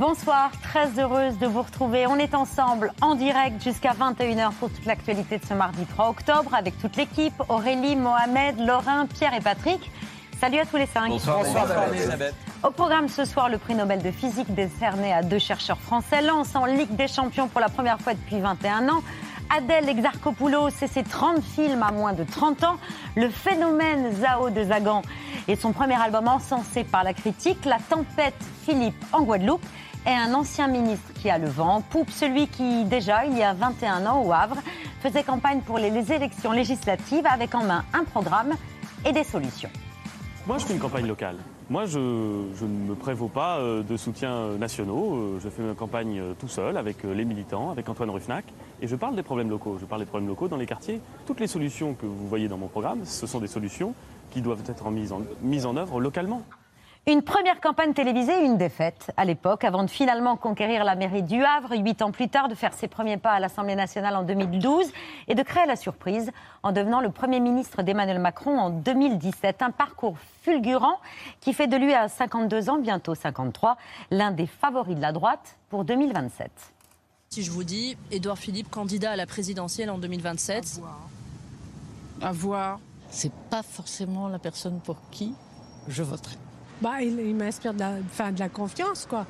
Bonsoir, très heureuse de vous retrouver. On est ensemble en direct jusqu'à 21h pour toute l'actualité de ce mardi 3 octobre avec toute l'équipe, Aurélie, Mohamed, Laurin, Pierre et Patrick. Salut à tous les cinq. Bonsoir, Au programme ce soir, le prix Nobel de physique décerné à deux chercheurs français, lance en Ligue des Champions pour la première fois depuis 21 ans. Adèle Exarchopoulos et ses 30 films à moins de 30 ans, le phénomène Zao de Zagan et son premier album encensé par la critique, La tempête Philippe en Guadeloupe est un ancien ministre qui a le vent en poupe, celui qui, déjà, il y a 21 ans au Havre, faisait campagne pour les élections législatives avec en main un programme et des solutions. Moi, je fais une campagne locale. Moi, je, ne me prévaux pas euh, de soutiens nationaux. Euh, je fais ma campagne euh, tout seul, avec les militants, avec Antoine Ruffnac. Et je parle des problèmes locaux. Je parle des problèmes locaux dans les quartiers. Toutes les solutions que vous voyez dans mon programme, ce sont des solutions qui doivent être mises en œuvre localement. Une première campagne télévisée, une défaite à l'époque, avant de finalement conquérir la mairie du Havre, huit ans plus tard, de faire ses premiers pas à l'Assemblée nationale en 2012 et de créer la surprise en devenant le Premier ministre d'Emmanuel Macron en 2017. Un parcours fulgurant qui fait de lui à 52 ans, bientôt 53, l'un des favoris de la droite pour 2027. Si je vous dis Édouard Philippe, candidat à la présidentielle en 2027. À voir. C'est pas forcément la personne pour qui je voterai. Bah, il, m'inspire de la, de la confiance, quoi.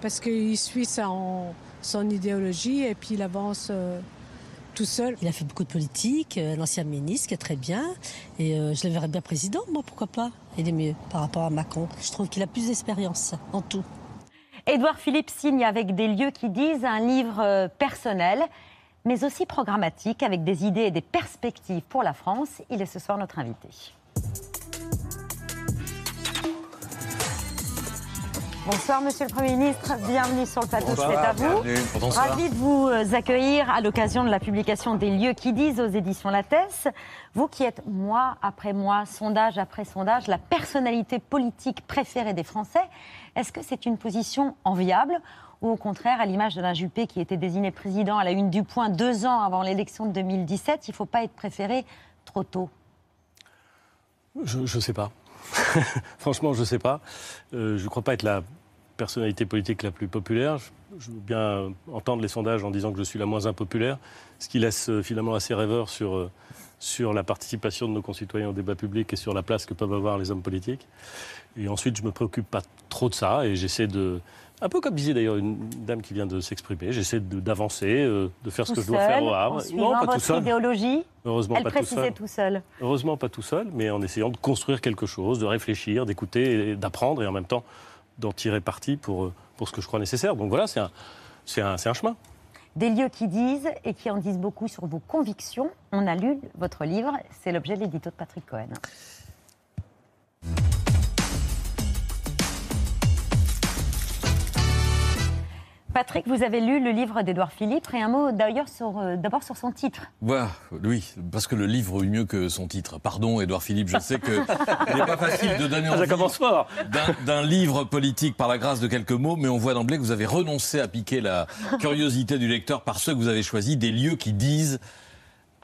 Parce qu'il suit son, son idéologie et puis il avance euh, tout seul. Il a fait beaucoup de politique, euh, l'ancien ministre, qui est très bien. Et euh, je le verrais bien président, moi, pourquoi pas Il est mieux par rapport à Macron. Je trouve qu'il a plus d'expérience en tout. Édouard Philippe signe avec des lieux qui disent un livre personnel, mais aussi programmatique, avec des idées et des perspectives pour la France. Il est ce soir notre invité. Bonsoir Monsieur le Premier ministre, bienvenue sur le plateau, c'est à vous. Ravi de vous euh, accueillir à l'occasion de la publication des lieux qui disent aux éditions Lattès. Vous qui êtes mois après mois, sondage après sondage, la personnalité politique préférée des Français, est-ce que c'est une position enviable ou au contraire, à l'image de la Juppé qui était désigné président à la une du point deux ans avant l'élection de 2017, il ne faut pas être préféré trop tôt? Je ne sais pas. Franchement, je ne sais pas. Euh, je ne crois pas être la personnalité politique la plus populaire. Je, veux bien entendre les sondages en disant que je suis la moins impopulaire, ce qui laisse euh, finalement assez rêveur sur, euh, sur la participation de nos concitoyens au débat public et sur la place que peuvent avoir les hommes politiques. Et ensuite, je ne me préoccupe pas trop de ça et j'essaie de, un peu comme disait d'ailleurs une dame qui vient de s'exprimer, j'essaie d'avancer, de faire ce que je dois faire au Havre. Non, pas tout seul. idéologie Heureusement Elle pas tout seul. tout seul. Heureusement pas tout seul, mais en essayant de construire quelque chose, de réfléchir, d'écouter, d'apprendre et en même temps d'en tirer parti pour, euh, pour ce que je crois nécessaire. Donc voilà, c'est un, un, un chemin. Des lieux qui disent et qui en disent beaucoup sur vos convictions. On a lu votre livre, c'est l'objet de l'édito de Patrick Cohen. Patrick, vous avez lu le livre d'Edouard Philippe et un mot d'ailleurs euh, d'abord sur son titre. Voilà, oui, parce que le livre est mieux que son titre. Pardon, Édouard Philippe, je sais que n'est pas facile de donner envie d'un livre politique par la grâce de quelques mots, mais on voit d'emblée que vous avez renoncé à piquer la curiosité du lecteur par ceux que vous avez choisis, des lieux qui disent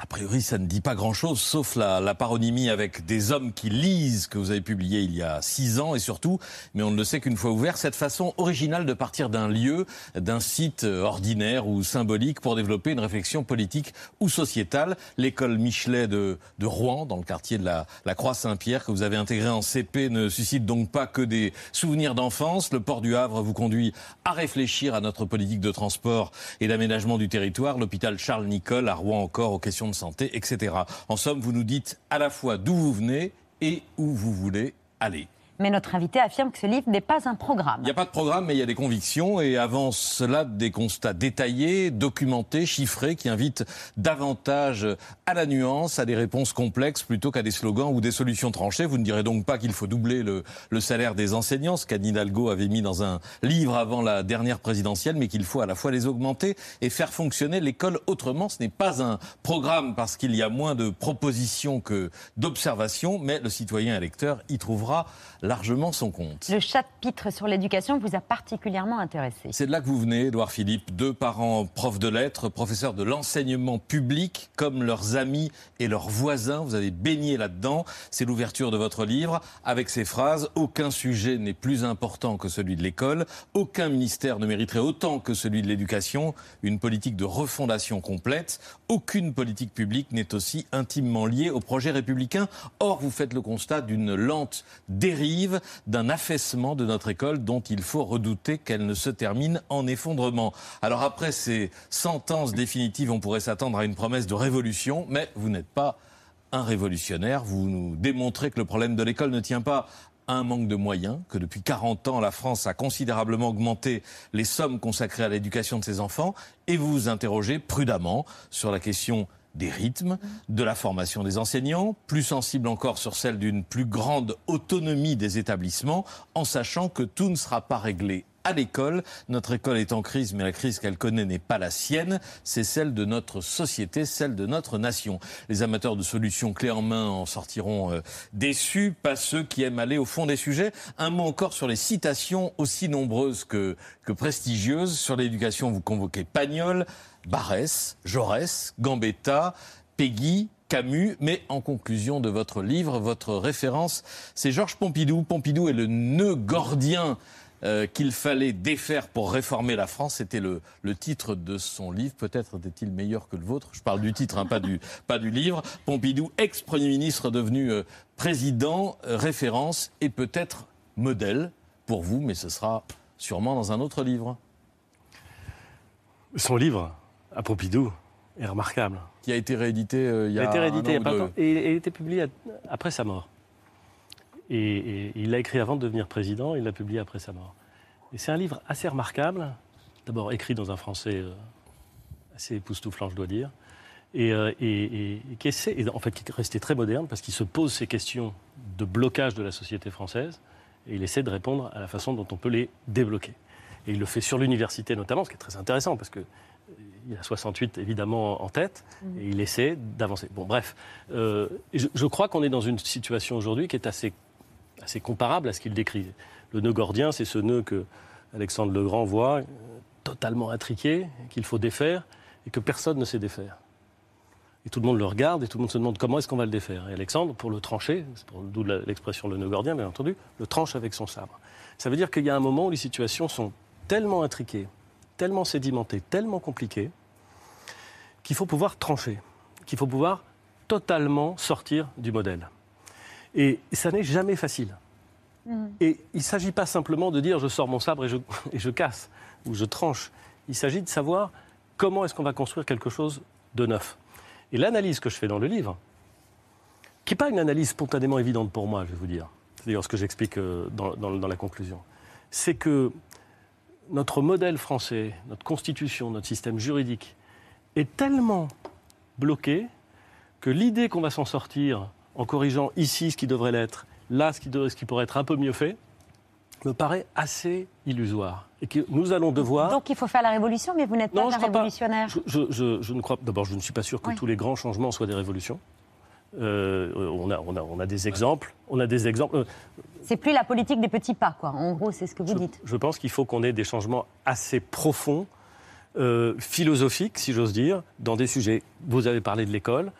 a priori, ça ne dit pas grand-chose, sauf la, la, paronymie avec des hommes qui lisent que vous avez publié il y a six ans, et surtout, mais on ne le sait qu'une fois ouvert, cette façon originale de partir d'un lieu, d'un site ordinaire ou symbolique pour développer une réflexion politique ou sociétale. L'école Michelet de, de, Rouen, dans le quartier de la, la Croix-Saint-Pierre, que vous avez intégré en CP, ne suscite donc pas que des souvenirs d'enfance. Le port du Havre vous conduit à réfléchir à notre politique de transport et d'aménagement du territoire. L'hôpital Charles Nicolle à Rouen encore aux questions de santé, etc. En somme, vous nous dites à la fois d'où vous venez et où vous voulez aller. Mais notre invité affirme que ce livre n'est pas un programme. Il n'y a pas de programme, mais il y a des convictions et avant cela des constats détaillés, documentés, chiffrés, qui invitent davantage à la nuance, à des réponses complexes plutôt qu'à des slogans ou des solutions tranchées. Vous ne direz donc pas qu'il faut doubler le, salaire des enseignants, ce qu'Anne Hidalgo avait mis dans un livre avant la dernière présidentielle, mais qu'il faut à la fois les augmenter et faire fonctionner l'école autrement. Ce n'est pas un programme parce qu'il y a moins de propositions que d'observations, mais le citoyen électeur y trouvera largement son compte. Le chapitre sur l'éducation vous a particulièrement intéressé. C'est de là que vous venez, Édouard Philippe, deux parents profs de lettres, professeurs de l'enseignement public, comme leurs amis et leurs voisins. Vous avez baigné là-dedans. C'est l'ouverture de votre livre avec ces phrases Aucun sujet n'est plus important que celui de l'école, aucun ministère ne mériterait autant que celui de l'éducation, une politique de refondation complète. Aucune politique publique n'est aussi intimement liée au projet républicain. Or, vous faites le constat d'une lente dérive d'un affaissement de notre école dont il faut redouter qu'elle ne se termine en effondrement. Alors après ces sentences définitives, on pourrait s'attendre à une promesse de révolution, mais vous n'êtes pas un révolutionnaire. Vous nous démontrez que le problème de l'école ne tient pas à un manque de moyens, que depuis 40 ans, la France a considérablement augmenté les sommes consacrées à l'éducation de ses enfants, et vous vous interrogez prudemment sur la question des rythmes, de la formation des enseignants, plus sensible encore sur celle d'une plus grande autonomie des établissements, en sachant que tout ne sera pas réglé à l'école. Notre école est en crise, mais la crise qu'elle connaît n'est pas la sienne, c'est celle de notre société, celle de notre nation. Les amateurs de solutions clés en main en sortiront euh, déçus, pas ceux qui aiment aller au fond des sujets. Un mot encore sur les citations aussi nombreuses que, que prestigieuses. Sur l'éducation, vous convoquez Pagnol, Barès, Jaurès, Gambetta, Peggy, Camus, mais en conclusion de votre livre, votre référence, c'est Georges Pompidou. Pompidou est le nœud gordien euh, qu'il fallait défaire pour réformer la France. C'était le, titre de son livre. Peut-être était-il meilleur que le vôtre. Je parle du titre, hein, pas, du, pas du livre. Pompidou, ex-premier ministre devenu euh, président, euh, référence et peut-être modèle pour vous, mais ce sera sûrement dans un autre livre. Son livre à Pompidou est remarquable. Qui a été réédité euh, il y a, il a été réédité il n'y a pas longtemps. Et il a été publié après sa mort. Et, il l'a écrit avant de devenir président, il l'a publié après sa mort. Et c'est un livre assez remarquable, d'abord écrit dans un français euh, assez époustouflant, je dois dire, et, euh, qui essaie, en fait, qui est resté très moderne parce qu'il se pose ces questions de blocage de la société française et il essaie de répondre à la façon dont on peut les débloquer. Et il le fait sur l'université notamment, ce qui est très intéressant parce que il a 68 évidemment en tête mm. et il essaie d'avancer. Bon, bref, euh, je, crois qu'on est dans une situation aujourd'hui qui est assez, assez comparable à ce qu'il décrit. Le nœud gordien, c'est ce nœud que Alexandre le Grand voit, euh, totalement intriqué, qu'il faut défaire et que personne ne sait défaire. Et tout le monde le regarde et tout le monde se demande comment est-ce qu'on va le défaire. Et Alexandre, pour le trancher, d'où l'expression le nœud gordien, bien entendu, le tranche avec son sabre. Ça veut dire qu'il y a un moment où les situations sont tellement intriquées, tellement sédimentées, tellement compliquées, qu'il faut pouvoir trancher, qu'il faut pouvoir totalement sortir du modèle. Et ça n'est jamais facile. Mm. Et il ne s'agit pas simplement de dire je sors mon sabre et je, et je casse ou je tranche. Il s'agit de savoir comment est-ce qu'on va construire quelque chose de neuf. Et l'analyse que je fais dans le livre, qui n'est pas une analyse spontanément évidente pour moi, je vais vous dire, c'est d'ailleurs ce que j'explique euh, dans, dans la conclusion, c'est que notre modèle français, notre constitution, notre système juridique est tellement bloqué que l'idée qu'on va s'en sortir en corrigeant ici ce qui devrait l'être, là ce qui, ce qui pourrait être un peu mieux fait, me paraît assez illusoire. Et que nous allons devoir. Donc il faut faire la révolution, mais vous n'êtes pas un révolutionnaire. Je, ne crois. D'abord, je ne suis pas sûr que tous les grands changements soient des révolutions. Euh, on, a, on, a, on, a, des exemples. On a des exemples. Euh, c'est plus la politique des petits pas, quoi. En gros, c'est ce que vous dites. Je pense qu'il faut qu'on ait des changements assez profonds, euh, philosophiques, si j'ose dire, dans des sujets. Vous avez parlé de l'école.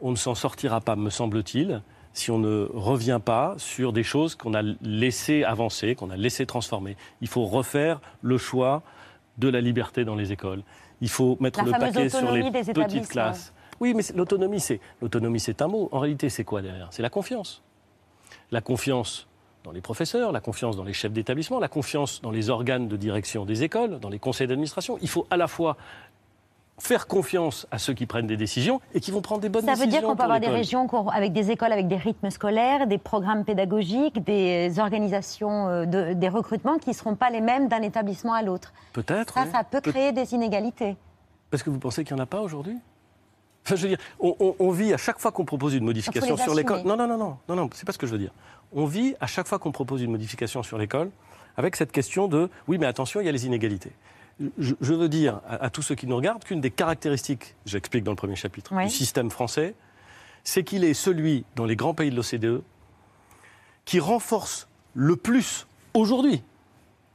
On ne s'en sortira pas, me semble-t-il, si on ne revient pas sur des choses qu'on a laissé avancer, qu'on a laissé transformer. Il faut refaire le choix de la liberté dans les écoles. Il faut mettre le paquet sur les petites classes. Oui, mais l'autonomie, c'est l'autonomie, c'est un mot. En réalité, c'est quoi derrière? C'est la confiance. La confiance dans les professeurs, la confiance dans les chefs d'établissement, la confiance dans les organes de direction des écoles, dans les conseils d'administration. Il faut à la fois faire confiance à ceux qui prennent des décisions et qui vont prendre des bonnes décisions. Ça veut dire qu'on peut avoir des régions avec des écoles avec des rythmes scolaires, des programmes pédagogiques, des organisations, euh, de, des recrutements qui ne seront pas les mêmes d'un établissement à l'autre. Peut-être. Ça, ça peut créer des inégalités. Parce que vous pensez qu'il n'y en a pas aujourd'hui? Enfin, je veux dire, on, vit à chaque fois qu'on propose une modification sur l'école. Non, non, non, non, non, non, c'est pas ce que je veux dire. On vit à chaque fois qu'on propose une modification sur l'école avec cette question de oui, mais attention, il y a les inégalités je, veux dire à, tous ceux qui nous regardent qu'une des caractéristiques, j'explique dans le premier chapitre, du système français, c'est qu'il est celui, dans les grands pays de l'OCDE, qui renforce le plus aujourd'hui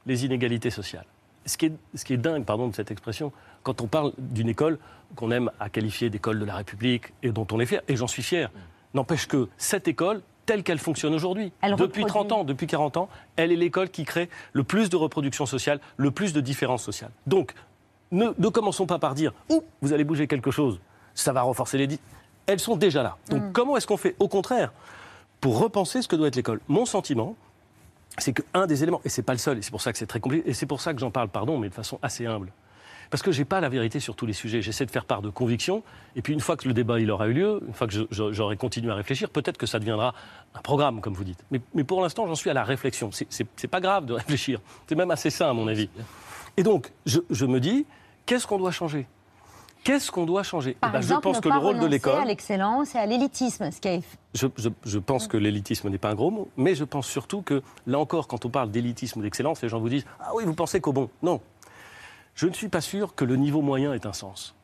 les inégalités sociales. Ce qui est, ce qui est dingue, pardon de cette expression, quand on parle d'une école qu'on aime à qualifier d'école de la République et dont on est fier, et j'en suis fier, n'empêche que cette école telle qu'elle fonctionne aujourd'hui. Depuis 30 ans, depuis 40 ans, elle est l'école qui crée le plus de reproduction sociale, le plus de différences sociales. Donc, ne, commençons pas par dire Ouh, vous allez bouger quelque chose, ça va renforcer les. Elles sont déjà là. Donc, mm. comment est-ce qu'on fait Au contraire, pour repenser ce que doit être l'école? Mon sentiment, c'est qu'un des éléments, et c'est pas le seul, et c'est pour ça que c'est très compliqué, et c'est pour ça que j'en parle, pardon, mais de façon assez humble. Parce que je n'ai pas la vérité sur tous les sujets. J'essaie de faire part de convictions. Et puis, une fois que le débat il aura eu lieu, une fois que j'aurai continué à réfléchir, peut-être que ça deviendra un programme, comme vous dites. Mais, pour l'instant, j'en suis à la réflexion. C'est pas grave de réfléchir. C'est même assez sain, à mon avis. Et donc, je, me dis, qu'est-ce qu'on doit changer? Qu'est-ce qu'on doit changer? Par eh ben, Je pense que le rôle de l'école. à l'excellence et à l'élitisme, ce qui est... je, je, pense que l'élitisme n'est pas un gros mot, mais je pense surtout que, là encore, quand on parle d'élitisme, d'excellence, les gens vous disent Ah oui, vous pensez qu'au bon. Non, je ne suis pas sûr que le niveau moyen ait un sens.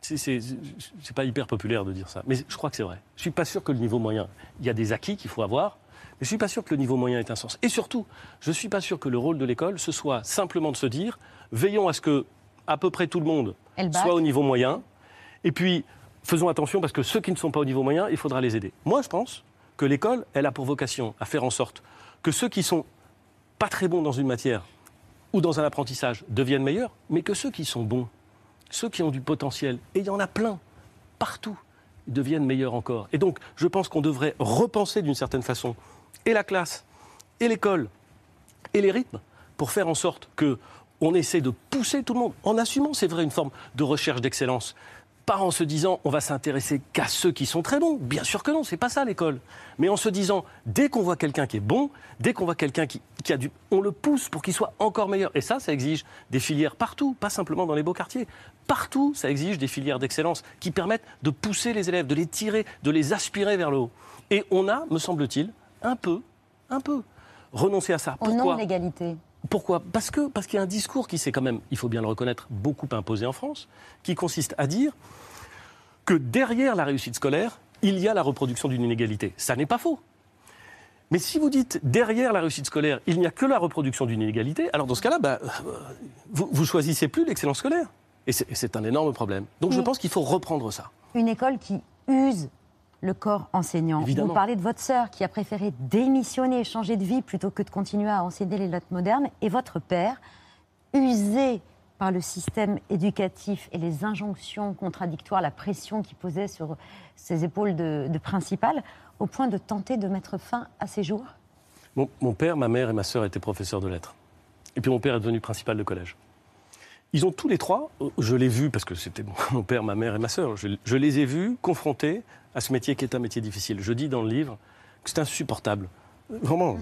C'est pas hyper populaire de dire ça, mais je crois que c'est vrai. Je ne suis pas sûr que le niveau moyen. Il y a des acquis qu'il faut avoir, mais je ne suis pas sûr que le niveau moyen ait un sens. Et surtout, je ne suis pas sûr que le rôle de l'école, ce soit simplement de se dire veillons à ce que à peu près tout le monde soit au niveau moyen, et puis faisons attention parce que ceux qui ne sont pas au niveau moyen, il faudra les aider. Moi, je pense que l'école, elle a pour vocation à faire en sorte que ceux qui sont pas très bons dans une matière ou dans un apprentissage deviennent meilleurs, mais que ceux qui sont bons, ceux qui ont du potentiel, et il y en a plein, partout, deviennent meilleurs encore. Et donc, je pense qu'on devrait repenser d'une certaine façon et la classe, et l'école, et les rythmes, pour faire en sorte que on essaie de pousser tout le monde, en assumant, c'est vrai, une forme de recherche d'excellence, pas en se disant on va s'intéresser qu'à ceux qui sont très bons. Bien sûr que non, c'est pas ça l'école. Mais en se disant dès qu'on voit quelqu'un qui est bon, dès qu'on voit quelqu'un qui, a du, on le pousse pour qu'il soit encore meilleur. Et ça, ça exige des filières partout, pas simplement dans les beaux quartiers. Partout, ça exige des filières d'excellence qui permettent de pousser les élèves, de les tirer, de les aspirer vers le haut. Et on a, me semble-t-il, un peu, un peu renoncé à ça. Pourquoi Au nom de l'égalité. Pourquoi Parce que parce qu'il y a un discours qui s'est quand même, il faut bien le reconnaître, beaucoup imposé en France, qui consiste à dire que derrière la réussite scolaire, il y a la reproduction d'une inégalité. Ça n'est pas faux. Mais si vous dites derrière la réussite scolaire, il n'y a que la reproduction d'une inégalité, alors dans ce cas-là, bah, vous, vous choisissez plus l'excellence scolaire. Et c'est un énorme problème. Donc je pense qu'il faut reprendre ça. Une école qui use le corps enseignant. Vous parlez de votre sœur qui a préféré démissionner, changer de vie plutôt que de continuer à enseigner les lettres modernes, et votre père, usé par le système éducatif et les injonctions contradictoires, la pression qui posait sur ses épaules de, principal, au point de tenter de mettre fin à ses jours? Mon, père, ma mère et ma sœur étaient professeurs de lettres. Et puis mon père est devenu principal de collège. Ils ont tous les trois, je l'ai vu parce que c'était mon père, ma mère et ma sœur, je les ai vus confrontés à ce métier qui est un métier difficile. Je dis dans le livre que c'est insupportable. Vraiment,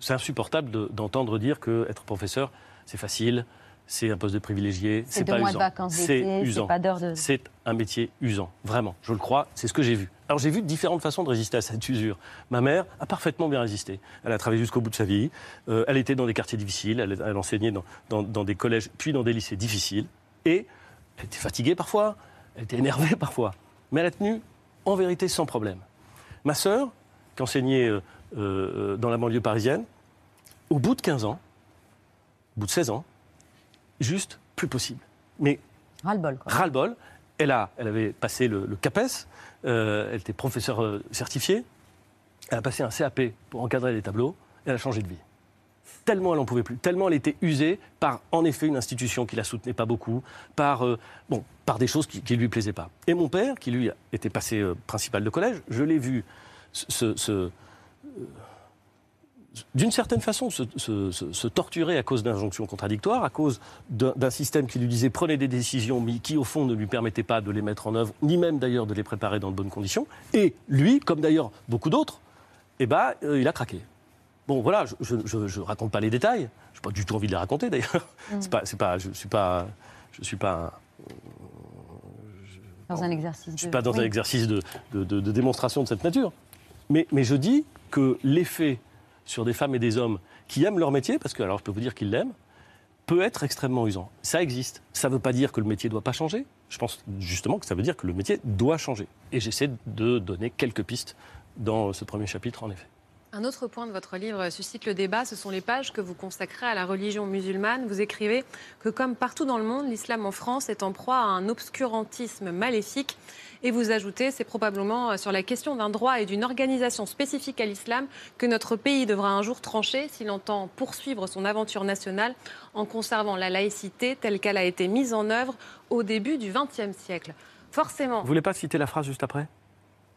c'est insupportable d'entendre dire que être professeur, c'est facile, c'est un poste de privilégié, c'est pas usant. C'est usant. C'est un métier usant, vraiment. Je le crois, c'est ce que j'ai vu. Alors j'ai vu différentes façons de résister à cette usure. Ma mère a parfaitement bien résisté. Elle a travaillé jusqu'au bout de sa vie. Euh, elle était dans des quartiers difficiles. Elle, elle enseignait dans, dans, dans, des collèges, puis dans des lycées difficiles. Et elle était fatiguée parfois. Elle était énervée parfois. Mais elle a tenu en vérité sans problème. Ma sœur, qui enseignait euh, euh, dans la banlieue parisienne, au bout de 15 ans, au bout de 16 ans, juste plus possible. Mais ras-le-bol. Ras-le-bol. Elle, a, elle avait passé le, CAPES, euh, elle était professeure certifiée, elle a passé un CAP pour encadrer les tableaux, et elle a changé de vie tellement elle n'en pouvait plus, tellement elle était usée par, en effet, une institution qui la soutenait pas beaucoup, par, euh, bon, par des choses qui ne lui plaisaient pas. Et mon père, qui lui était passé euh, principal de collège, je l'ai vu se, se, d'une certaine façon, se, torturer à cause d'injonctions contradictoires, à cause d'un système qui lui disait prenez des décisions, mais qui au fond ne lui permettait pas de les mettre en œuvre, ni même d'ailleurs de les préparer dans de bonnes conditions. Et lui, comme d'ailleurs beaucoup d'autres, eh ben, euh, il a craqué. Bon, voilà, je ne raconte pas les détails. Je n'ai pas du tout envie de les raconter d'ailleurs. Mm. Pas, pas, je ne suis pas, je suis pas dans un exercice. Je ne suis pas dans un exercice de, de, démonstration de cette nature. Mais, mais je dis que l'effet sur des femmes et des hommes qui aiment leur métier, parce que alors je peux vous dire qu'ils l'aiment, peut être extrêmement usant. Ça existe. Ça ne veut pas dire que le métier ne doit pas changer. Je pense justement que ça veut dire que le métier doit changer. Et j'essaie de donner quelques pistes dans ce premier chapitre, en effet. Un autre point de votre livre suscite le débat, ce sont les pages que vous consacrez à la religion musulmane. Vous écrivez que comme partout dans le monde, l'islam en France est en proie à un obscurantisme maléfique. Et vous ajoutez, c'est probablement sur la question d'un droit et d'une organisation spécifique à l'islam que notre pays devra un jour trancher s'il entend poursuivre son aventure nationale en conservant la laïcité telle qu'elle a été mise en œuvre au début du XXe siècle. Forcément. Vous voulez pas citer la phrase juste après?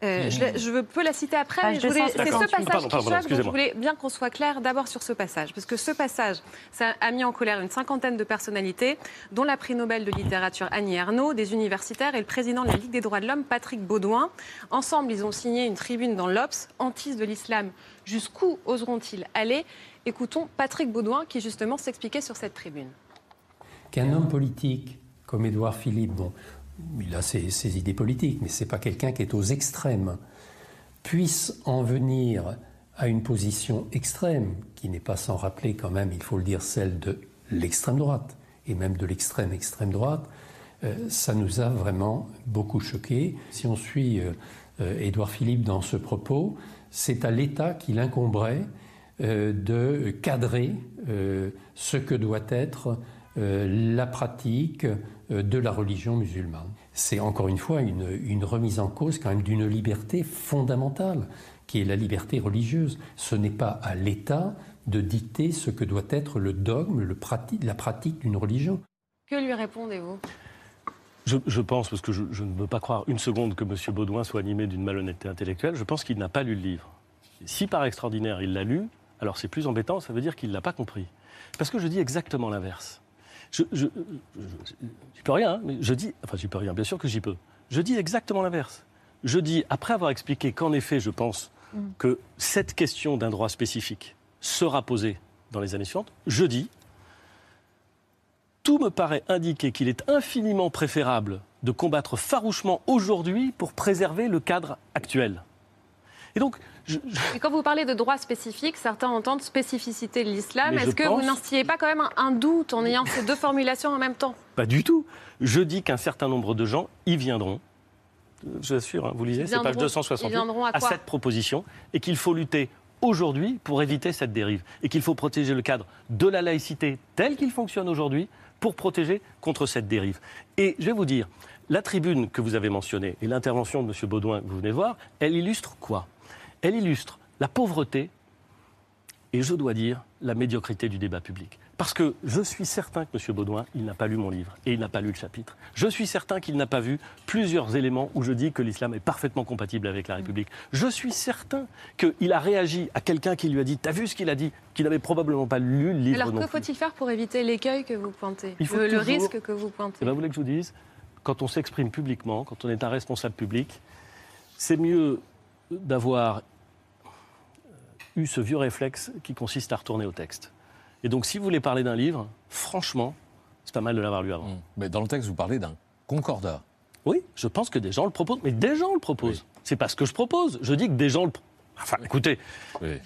Euh, je, peux la citer après, mais c'est ce passage qui choque, donc je voulais bien qu'on soit clair d'abord sur ce passage. Parce que ce passage, ça a mis en colère une cinquantaine de personnalités, dont la prix Nobel de littérature Annie Ernaux, des universitaires et le président de la Ligue des droits de l'homme, Patrick Baudouin. Ensemble, ils ont signé une tribune dans l'Obs, Antise de l'islam. Jusqu'où oseront-ils aller? Écoutons Patrick Baudouin qui justement s'expliquait sur cette tribune. Qu'un homme politique comme Édouard Philippe, bon, il a ses, idées politiques, mais ce n'est pas quelqu'un qui est aux extrêmes, puisse en venir à une position extrême, qui n'est pas sans rappeler quand même, il faut le dire, celle de l'extrême droite, et même de l'extrême extrême droite, euh, ça nous a vraiment beaucoup choqués. Si on suit euh, euh, Édouard Philippe dans ce propos, c'est à l'État qu'il incomberait de cadrer ce que doit être la pratique de la religion musulmane. C'est encore une fois une, remise en cause quand même d'une liberté fondamentale, qui est la liberté religieuse. Ce n'est pas à l'État de dicter ce que doit être le dogme, le la pratique d'une religion. Que lui répondez-vous? Je, pense, parce que je, ne veux pas croire une seconde que M. Baudouin soit animé d'une malhonnêteté intellectuelle, je pense qu'il n'a pas lu le livre. Si par extraordinaire il l'a lu, alors c'est plus embêtant, ça veut dire qu'il ne l'a pas compris. Parce que je dis exactement l'inverse. Je, je, peux rien, hein, mais je dis, enfin j'y peux rien, bien sûr que j'y peux. Je dis exactement l'inverse. Je dis, après avoir expliqué qu'en effet, je pense mm. que cette question d'un droit spécifique sera posée dans les années suivantes, je dis, tout me paraît indiquer qu'il est infiniment préférable de combattre farouchement aujourd'hui pour préserver le cadre actuel. Et donc, et quand vous parlez de droits spécifiques, certains entendent spécificité de l'islam. Est-ce que vous n'instillez pas quand même un, doute en ayant ces deux formulations en même temps? Pas du tout. Je dis qu'un certain nombre de gens y viendront. Je l'assure, hein, vous lisez, c'est page 268, à, à cette proposition, et qu'il faut lutter aujourd'hui pour éviter cette dérive, et qu'il faut protéger le cadre de la laïcité tel qu'il fonctionne aujourd'hui pour protéger contre cette dérive. Et je vais vous dire, la tribune que vous avez mentionnée et l'intervention de M. Baudouin que vous venez voir, elle illustre quoi? Elle illustre la pauvreté et, je dois dire, la médiocrité du débat public. Parce que je suis certain que M. Baudouin, il n'a pas lu mon livre et il n'a pas lu le chapitre. Je suis certain qu'il n'a pas vu plusieurs éléments où je dis que l'islam est parfaitement compatible avec la République. Je suis certain qu'il a réagi à quelqu'un qui lui a dit T'as vu ce qu'il a dit Qu'il n'avait probablement pas lu le livre. Alors que faut-il faire pour éviter l'écueil que vous pointez le, risque que vous pointez eh ben, Vous voulez que je vous dise Quand on s'exprime publiquement, quand on est un responsable public, c'est mieux d'avoir eu ce vieux réflexe qui consiste à retourner au texte. Et donc, si vous voulez parler d'un livre, franchement, c'est pas mal de l'avoir lu avant. Mmh. Mais dans le texte, vous parlez d'un concordat. Oui, je pense que des gens le proposent. Mais des gens le proposent. C'est pas ce que je propose. Je dis que des gens le. Enfin, écoutez. Oui.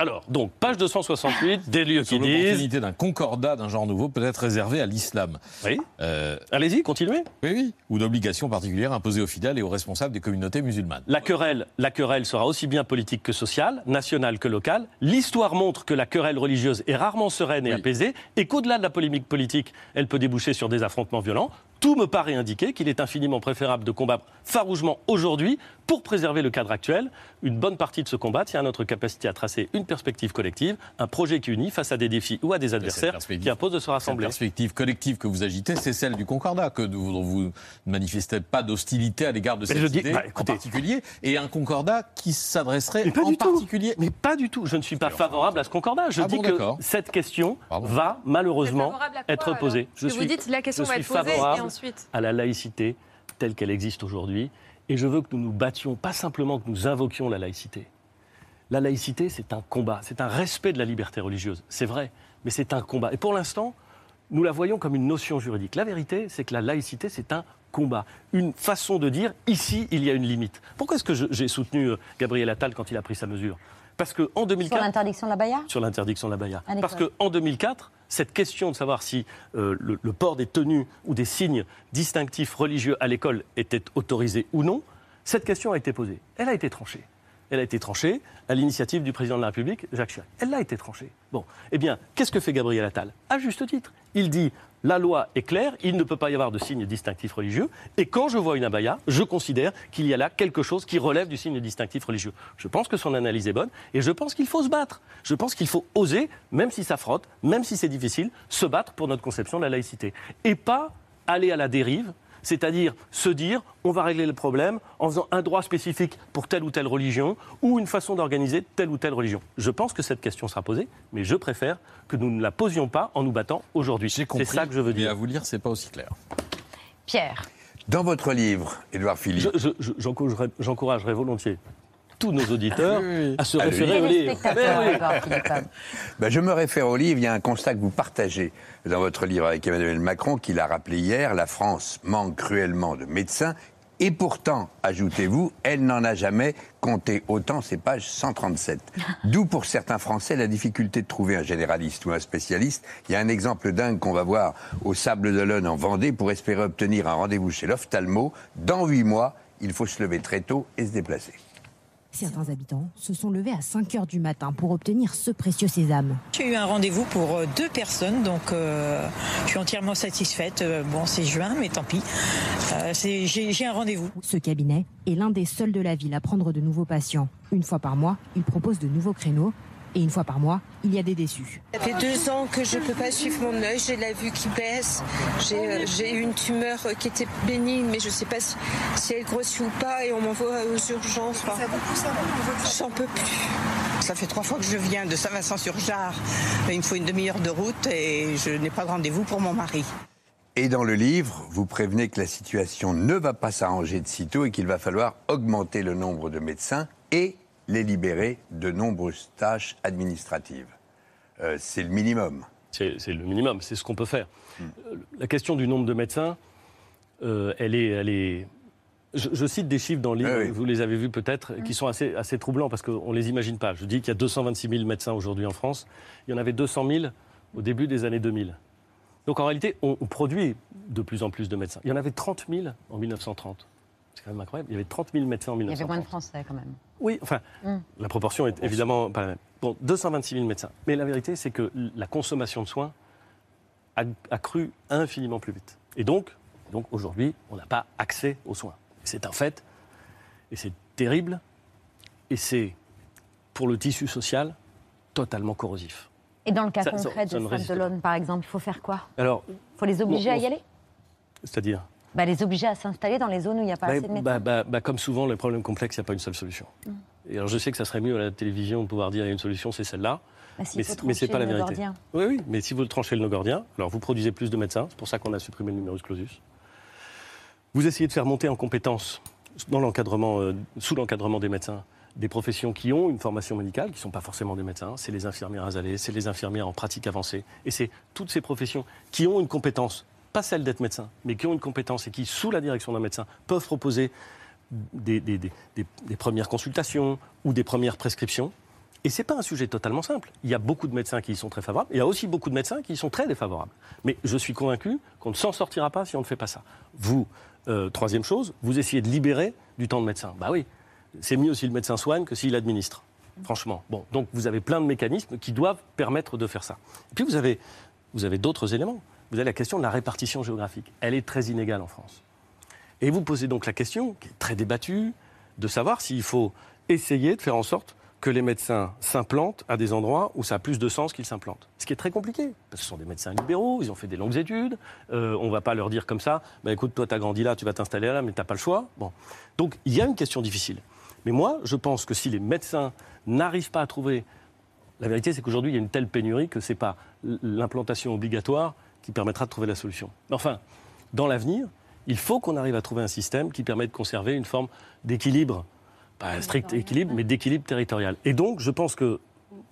Alors, donc, page 268, des lieux qui disent... l'opportunité d'un concordat d'un genre nouveau peut être réservé à l'islam. Oui. Euh, Allez-y, continuez. Oui, oui. Ou d'obligations particulières imposées aux fidèles et aux responsables des communautés musulmanes. La querelle, la querelle sera aussi bien politique que sociale, nationale que locale. L'histoire montre que la querelle religieuse est rarement sereine et apaisée, et qu'au-delà de la polémique politique, elle peut déboucher sur des affrontements violents. Tout me paraît indiquer qu'il est infiniment préférable de combattre farouchement aujourd'hui pour préserver le cadre actuel. Une bonne partie de ce combat tient à notre capacité à tracer une perspective collective, un projet qui unit face à des défis ou à des adversaires qui imposent de se rassembler. La perspective collective que vous agitez, c'est celle du Concordat, que vous, vous ne manifestez pas d'hostilité à l'égard de cette idée bah, en particulier, et un Concordat qui s'adresserait en particulier. Mais pas du tout. Je ne suis pas favorable à ce Concordat. Je ah dis que cette question va malheureusement être posée. Je suis, vous dites la question va être posée et à la laïcité telle qu'elle existe aujourd'hui. Et je veux que nous nous battions, pas simplement que nous invoquions la laïcité. La laïcité, c'est un combat, c'est un respect de la liberté religieuse, c'est vrai, mais c'est un combat. Et pour l'instant, nous la voyons comme une notion juridique. La vérité, c'est que la laïcité, c'est un combat, une façon de dire ici, il y a une limite. Pourquoi est-ce que j'ai soutenu euh, Gabriel Attal quand il a pris sa mesure? Parce qu'en 2004. Sur l'interdiction de la baya Sur l'interdiction de la baya. Parce qu'en 2004, cette question de savoir si euh, le, port des tenues ou des signes distinctifs religieux à l'école était autorisé ou non, cette question a été posée. Elle a été tranchée. Elle a été tranchée à l'initiative du président de la République, Jacques Chirac. Elle l'a été tranchée. Bon, eh bien, qu'est-ce que fait Gabriel Attal? À juste titre. Il dit la loi est claire, il ne peut pas y avoir de signe distinctif religieux, et quand je vois une abaya, je considère qu'il y a là quelque chose qui relève du signe distinctif religieux. Je pense que son analyse est bonne, et je pense qu'il faut se battre. Je pense qu'il faut oser, même si ça frotte, même si c'est difficile, se battre pour notre conception de la laïcité. Et pas aller à la dérive c'est-à-dire se dire on va régler le problème en faisant un droit spécifique pour telle ou telle religion ou une façon d'organiser telle ou telle religion. Je pense que cette question sera posée, mais je préfère que nous ne la posions pas en nous battant aujourd'hui. C'est ça que je veux dire. Mais à vous lire, c'est pas aussi clair. Pierre. Dans votre livre, Édouard Philippe. J'encouragerais volontiers tous nos auditeurs à se référer au livre. Ben, je me réfère au livre. Il y a un constat que vous partagez dans votre livre avec Emmanuel Macron, qui l'a rappelé hier. La France manque cruellement de médecins. Et pourtant, ajoutez-vous, elle n'en a jamais compté autant, c'est page 137. D'où pour certains Français la difficulté de trouver un généraliste ou un spécialiste. Il y a un exemple dingue qu'on va voir au Sable d'Olonne en Vendée pour espérer obtenir un rendez-vous chez l'ophtalmo. Dans huit mois, il faut se lever très tôt et se déplacer. Certains habitants se sont levés à 5 heures du matin pour obtenir ce précieux sésame. J'ai eu un rendez-vous pour euh, deux personnes, donc euh, je suis entièrement satisfaite. Euh, bon, c'est juin, mais tant pis. J'ai un rendez-vous. Ce cabinet est l'un des seuls de la ville à prendre de nouveaux patients. Une fois par mois, il propose de nouveaux créneaux et une fois par mois, il y a des déçus. Ça fait deux ans que je ne peux pas suivre mon œil, j'ai la vue qui baisse, j'ai eu une tumeur qui était bénigne, mais je ne sais pas si, elle grossit ou pas, et on m'envoie aux urgences. Ça J'en peux plus. Ça fait trois fois que je viens de Saint-Vincent-sur-Jard. Il me faut une demi-heure de route et je n'ai pas de rendez-vous pour mon mari. Et dans le livre, vous prévenez que la situation ne va pas s'arranger de sitôt et qu'il va falloir augmenter le nombre de médecins et les libérer de nombreuses tâches administratives. Euh, c'est le minimum. C'est le minimum, c'est ce qu'on peut faire. Hmm. La question du nombre de médecins, euh, elle est, elle est je, cite des chiffres dans le livre, vous les avez vus peut-être, qui sont assez, assez troublants parce qu'on ne les imagine pas. Je dis qu'il y a 226 000 médecins aujourd'hui en France. Il y en avait 200 000 au début des années 2000. Donc en réalité, on, on, produit de plus en plus de médecins. Il y en avait 30 000 en 1930. C'est quand même incroyable. Il y avait 30 000 médecins en 1930. Il y avait moins de Français quand même. Oui, enfin, mm. la proportion est évidemment pas la même. Bon, 226 000 médecins. Mais la vérité, c'est que la consommation de soins a, cru infiniment plus vite. Et donc, donc aujourd'hui, on n'a pas accès aux soins. C'est un fait. Et c'est terrible. Et c'est, pour le tissu social, totalement corrosif. Et dans le cas concret de Sainte Delonne, par exemple, il faut faire quoi? Alors, il faut les obliger à y aller? C'est-à-dire bah, les obliger à s'installer dans les zones où il n'y a pas bah, assez de médecins. Bah, comme souvent, les problèmes complexes, il n'y a pas une seule solution. Mm. Et alors, je sais que ça serait mieux à la télévision de pouvoir dire qu'il y a une solution, c'est celle-là. mais mais c'est pas la vérité. Oui, oui, mais si vous le tranchez le nogordien, alors vous produisez plus de médecins, c'est pour ça qu'on a supprimé le numerus clausus. Vous essayez de faire monter en compétences dans l'encadrement, euh, sous l'encadrement des médecins des professions qui ont une formation médicale, qui ne sont pas forcément des médecins, c'est les infirmières azalées, c'est les infirmières en pratique avancée, et c'est toutes ces professions qui ont une compétence pas celle d'être médecin, mais qui ont une compétence et qui, sous la direction d'un médecin, peuvent proposer des, premières consultations ou des premières prescriptions. Et ce n'est pas un sujet totalement simple. Il y a beaucoup de médecins qui y sont très favorables. Il y a aussi beaucoup de médecins qui y sont très défavorables. Mais je suis convaincu qu'on ne s'en sortira pas si on ne fait pas ça. Vous, euh, troisième chose, vous essayez de libérer du temps de médecin. Bah oui, c'est mieux si le médecin soigne que s'il administre. Franchement. Bon, donc vous avez plein de mécanismes qui doivent permettre de faire ça. Et puis vous avez, vous avez d'autres éléments vous avez la question de la répartition géographique. Elle est très inégale en France. Et vous posez donc la question, qui est très débattue, de savoir s'il faut essayer de faire en sorte que les médecins s'implantent à des endroits où ça a plus de sens qu'ils s'implantent. Ce qui est très compliqué, parce que ce sont des médecins libéraux, ils ont fait des longues études, euh, on ne va pas leur dire comme ça, bah, écoute, toi tu as grandi là, tu vas t'installer là, mais tu n'as pas le choix. Bon. Donc il y a une question difficile. Mais moi, je pense que si les médecins n'arrivent pas à trouver... La vérité, c'est qu'aujourd'hui, il y a une telle pénurie que ce n'est pas l'implantation obligatoire qui permettra de trouver la solution. Enfin, dans l'avenir, il faut qu'on arrive à trouver un système qui permet de conserver une forme d'équilibre pas un strict équilibre, mais d'équilibre territorial. Et donc, je pense que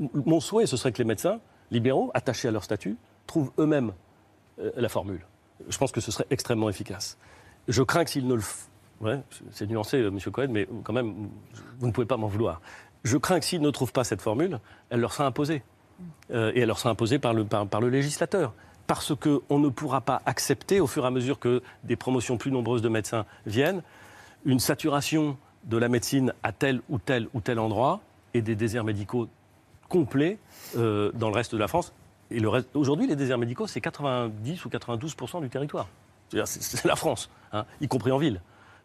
mon souhait, ce serait que les médecins libéraux, attachés à leur statut, trouvent eux-mêmes euh, la formule. Je pense que ce serait extrêmement efficace. Je crains que s'ils ne le ouais, c'est nuancé, euh, M. Cohen, mais quand même, vous ne pouvez pas m'en vouloir. Je crains que s'ils ne trouvent pas cette formule, elle leur sera imposée. Euh, et elle leur sera imposée par le, par le législateur. Parce qu'on ne pourra pas accepter, au fur et à mesure que des promotions plus nombreuses de médecins viennent, une saturation de la médecine à tel ou tel ou tel endroit et des déserts médicaux complets euh, dans le reste de la France. Et aujourd'hui, les déserts médicaux, c'est 90 ou 92% du territoire. C'est la France, hein, y compris en ville.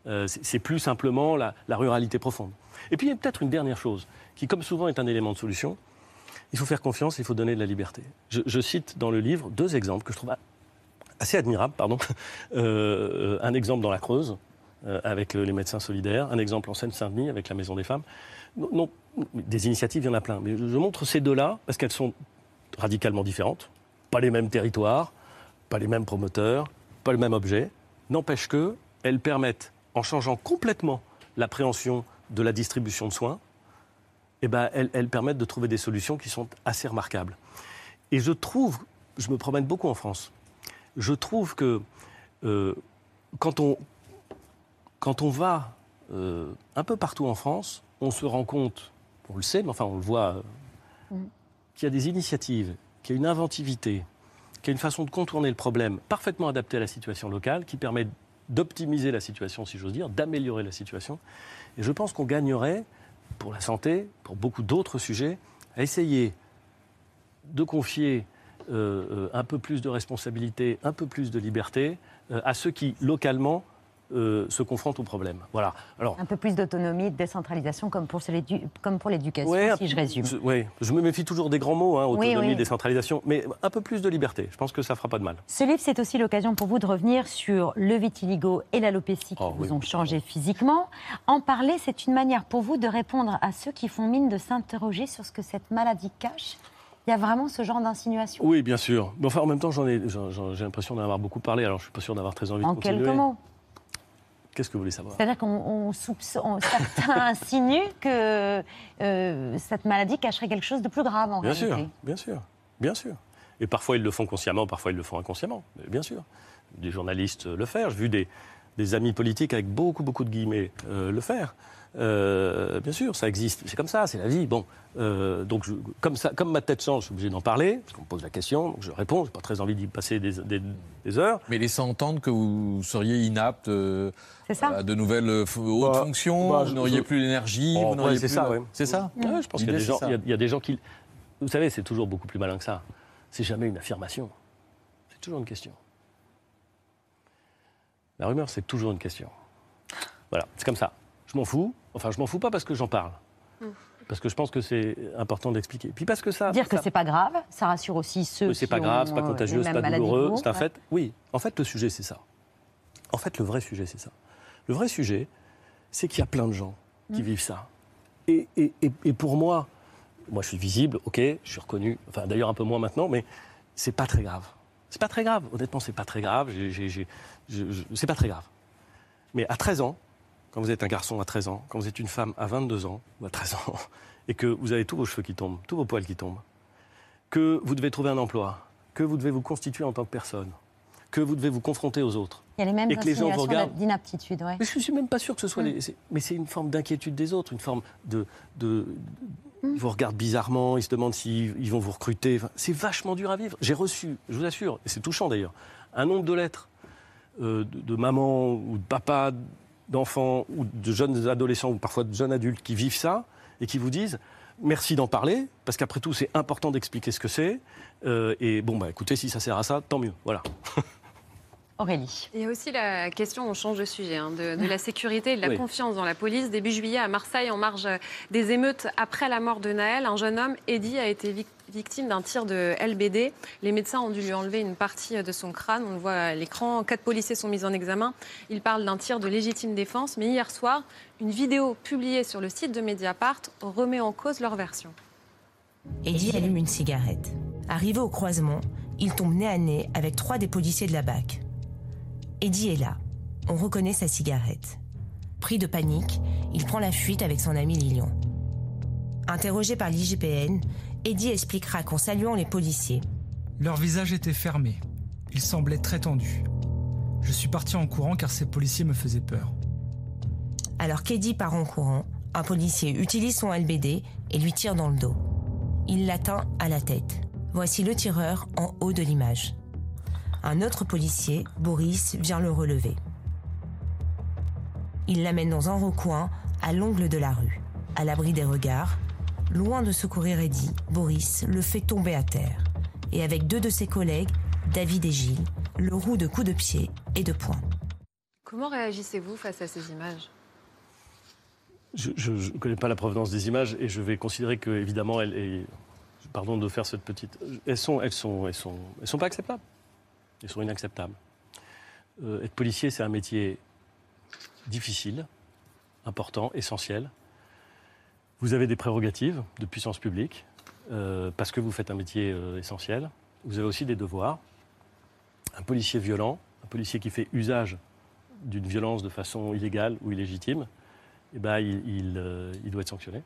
Euh, c'est plus simplement la, ruralité profonde. Et puis, il y a peut-être une dernière chose, qui, comme souvent, est un élément de solution. Il faut faire confiance, il faut donner de la liberté. Je, cite dans le livre deux exemples que je trouve assez admirables. Pardon. Euh, un exemple dans la Creuse, euh, avec les médecins solidaires, un exemple en Seine-Saint-Denis avec la Maison des Femmes. Non, des initiatives, il y en a plein. Mais je montre ces deux-là parce qu'elles sont radicalement différentes. Pas les mêmes territoires, pas les mêmes promoteurs, pas le même objet. N'empêche qu'elles permettent, en changeant complètement l'appréhension de la distribution de soins, eh ben, elles, permettent de trouver des solutions qui sont assez remarquables. Et je trouve, je me promène beaucoup en France, je trouve que euh, quand, on, quand on va euh, un peu partout en France, on se rend compte, on le sait, mais enfin on le voit, euh, mm. qu'il y a des initiatives, qu'il y a une inventivité, qu'il y a une façon de contourner le problème parfaitement adaptée à la situation locale, qui permet d'optimiser la situation, si j'ose dire, d'améliorer la situation. Et je pense qu'on gagnerait, pour la santé, pour beaucoup d'autres sujets, à essayer de confier euh, un peu plus de responsabilité, un peu plus de liberté à ceux qui, localement, euh, se confrontent au problème. Voilà. Alors, un peu plus d'autonomie, de décentralisation, comme pour, l'éducation, si je résume. oui, je me méfie toujours des grands mots, hein, autonomie, décentralisation, mais un peu plus de liberté. Je pense que ça fera pas de mal. Ce livre, c'est aussi l'occasion pour vous de revenir sur le vitiligo et l'alopécie qui oh, vous ont changé physiquement. En parler, c'est une manière pour vous de répondre à ceux qui font mine de s'interroger sur ce que cette maladie cache il y a vraiment ce genre d'insinuation? Oui, bien sûr. Mais enfin, en même temps, j'en ai, j'ai l'impression d'en avoir beaucoup parlé, alors je ne suis pas sûr d'avoir très envie en de continuer. En quelques mots Qu'est-ce que vous voulez savoir? C'est-à-dire qu'on soupçonne, certains insinuent que euh, cette maladie cacherait quelque chose de plus grave en bien réalité. Sûr, bien sûr, bien sûr. Et parfois ils le font consciemment, parfois ils le font inconsciemment, bien sûr. Des journalistes le faire, j'ai vu des, des, amis politiques avec beaucoup, beaucoup de guillemets euh, le faire. Euh, bien sûr, ça existe. C'est comme ça, c'est la vie. Bon, euh, donc comme, ça, comme ma tête change, je suis obligé d'en parler, parce qu'on me pose la question, donc je réponds. J'ai pas très envie d'y passer des, heures. Mais laissant entendre que vous seriez inapte euh, à de nouvelles hautes bah, fonctions, bah, vous n'auriez plus l'énergie, oh, c'est ça, C'est ça. je pense qu'il y, y, a des gens qui. Vous savez, c'est toujours beaucoup plus malin que ça. C'est jamais une affirmation. C'est toujours une question. La rumeur, c'est toujours une question. Voilà, c'est comme ça. Je m'en fous. Enfin, je m'en fous pas parce que j'en parle. Hmm. Parce que je pense que c'est important d'expliquer. Puis parce que ça. Dire que c'est pas grave, ça rassure aussi ceux qui. C'est pas grave, c'est pas contagieux, c'est pas douloureux. C'est un fait. Oui. En fait, le sujet, c'est ça. En fait, le vrai sujet, c'est ça. Le vrai sujet, c'est qu'il y a plein de gens qui hmm. vivent ça. Et, et, et, pour moi, moi, je suis visible, ok, je suis reconnu. Enfin, d'ailleurs, un peu moins maintenant, mais c'est pas très grave. C'est pas très grave. Honnêtement, c'est pas très grave. C'est pas très grave. Mais à 13 ans, quand vous êtes un garçon à 13 ans, quand vous êtes une femme à 22 ans ou à 13 ans, et que vous avez tous vos cheveux qui tombent, tous vos poils qui tombent, que vous devez trouver un emploi, que vous devez vous constituer en tant que personne, que vous devez vous confronter aux autres. Il y a les mêmes et que les gens vous regardent... d'inaptitude. Ouais. Mais je ne suis même pas sûr que ce soit... Mm. Mais c'est une forme d'inquiétude des autres, une forme de... de... Mm. Ils vous regardent bizarrement, ils se demandent s'ils vont vous recruter. c'est vachement dur à vivre. J'ai reçu, je vous assure, et c'est touchant d'ailleurs, un nombre de lettres euh, de, de maman ou de papa d'enfants ou de jeunes adolescents ou parfois de jeunes adultes qui vivent ça et qui vous disent merci d'en parler, parce qu'après tout, c'est important d'expliquer ce que c'est. Euh, et bon, bah écoutez, si ça sert à ça, tant mieux. Voilà. Aurélie. Il y a aussi la question, on change de sujet, hein, de, la sécurité et de la confiance dans la police. Début juillet, à Marseille, en marge des émeutes après la mort de Naël, un jeune homme, Eddy, a été victime d'un tir de LBD. Les médecins ont dû lui enlever une partie de son crâne. On le voit à l'écran. Quatre policiers sont mis en examen. Ils parlent d'un tir de légitime défense. Mais hier soir, une vidéo publiée sur le site de Mediapart remet en cause leur version. Eddy allume une cigarette. Arrivé au croisement, il tombe nez à nez avec trois des policiers de la BAC. Eddie est là. On reconnaît sa cigarette. Pris de panique, il prend la fuite avec son ami Lilian. Interrogé par l'IGPN, Eddie expliquera qu'en saluant les policiers, leur visage était fermé. Ils semblaient très tendus. Je suis parti en courant car ces policiers me faisaient peur. Alors qu'Eddie part en courant, un policier utilise son LBD et lui tire dans le dos. Il l'atteint à la tête. Voici le tireur en haut de l'image. Un autre policier, Boris, vient le relever. Il l'amène dans un recoin, à l'angle de la rue, à l'abri des regards. Loin de secourir Eddie, Boris le fait tomber à terre. Et avec deux de ses collègues, David et Gilles, le roue de coups de pied et de poing. Comment réagissez-vous face à ces images? Je ne connais pas la provenance des images et je vais considérer que, évidemment, elles, pardon de faire cette petite, elles sont, elles sont, elles sont, elles sont pas acceptables. Elles sont inacceptables. Euh, être policier, c'est un métier difficile, important, essentiel. Vous avez des prérogatives de puissance publique euh, parce que vous faites un métier euh, essentiel. Vous avez aussi des devoirs. Un policier violent, un policier qui fait usage d'une violence de façon illégale ou illégitime, eh ben, il, doit être sanctionné.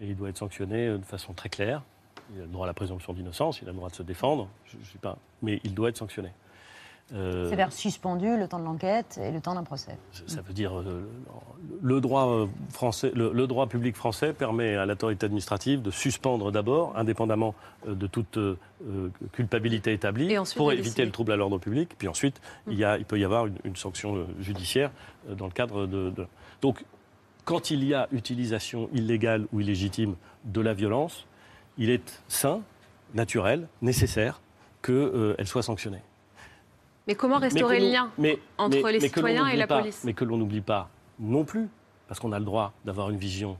Et il doit être sanctionné de façon très claire. Il a le droit à la présomption d'innocence, il a le droit de se défendre, je, je pas, mais il doit être sanctionné. Euh, C'est-à-dire suspendu le temps de l'enquête et le temps d'un procès. Ça veut dire euh, le droit euh, français, le, droit public français permet à l'autorité administrative de suspendre d'abord, indépendamment de toute culpabilité établie, pour éviter le trouble à l'ordre public. Puis ensuite, il, y a, il, peut y avoir une, sanction judiciaire dans le cadre de, de, Donc, quand il y a utilisation illégale ou illégitime de la violence, il est sain, naturel, nécessaire qu'elle soit sanctionnée. Mais comment restaurer le lien entre les citoyens et la police Mais que l'on n'oublie pas non plus, parce qu'on a le droit d'avoir une vision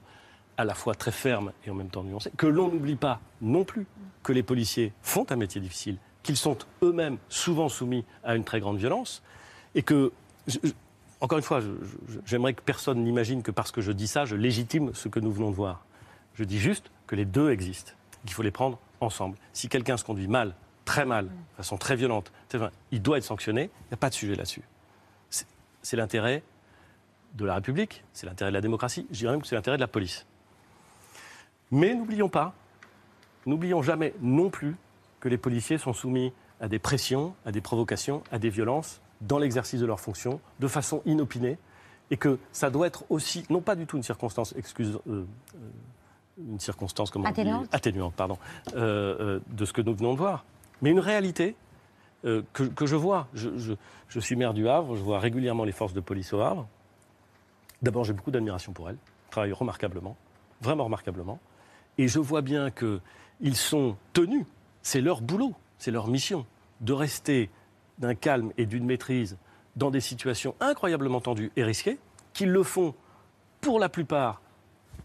à la fois très ferme et en même temps nuancée, que l'on n'oublie pas non plus que les policiers font un métier difficile, qu'ils sont eux-mêmes souvent soumis à une très grande violence, et que, encore une fois, j'aimerais que personne n'imagine que parce que je dis ça, je légitime ce que nous venons de voir. Je dis juste que les deux existent, qu'il faut les prendre ensemble. Si quelqu'un se conduit mal très mal, de façon très violente, il doit être sanctionné. Il n'y a pas de sujet là-dessus. C'est l'intérêt de la République, c'est l'intérêt de la démocratie, je dirais même que c'est l'intérêt de la police. Mais n'oublions pas, n'oublions jamais non plus que les policiers sont soumis à des pressions, à des provocations, à des violences dans l'exercice de leurs fonctions, de façon inopinée, et que ça doit être aussi, non pas du tout une circonstance, excuse, euh, euh, une circonstance comment atténuante, atténuante pardon, euh, de ce que nous venons de voir, mais une réalité euh, que, je vois. Je, suis maire du Havre, je vois régulièrement les forces de police au Havre. D'abord, j'ai beaucoup d'admiration pour elles, elles travaillent remarquablement, vraiment remarquablement. Et je vois bien qu'ils sont tenus, c'est leur boulot, c'est leur mission, de rester d'un calme et d'une maîtrise dans des situations incroyablement tendues et risquées, qu'ils le font pour la plupart,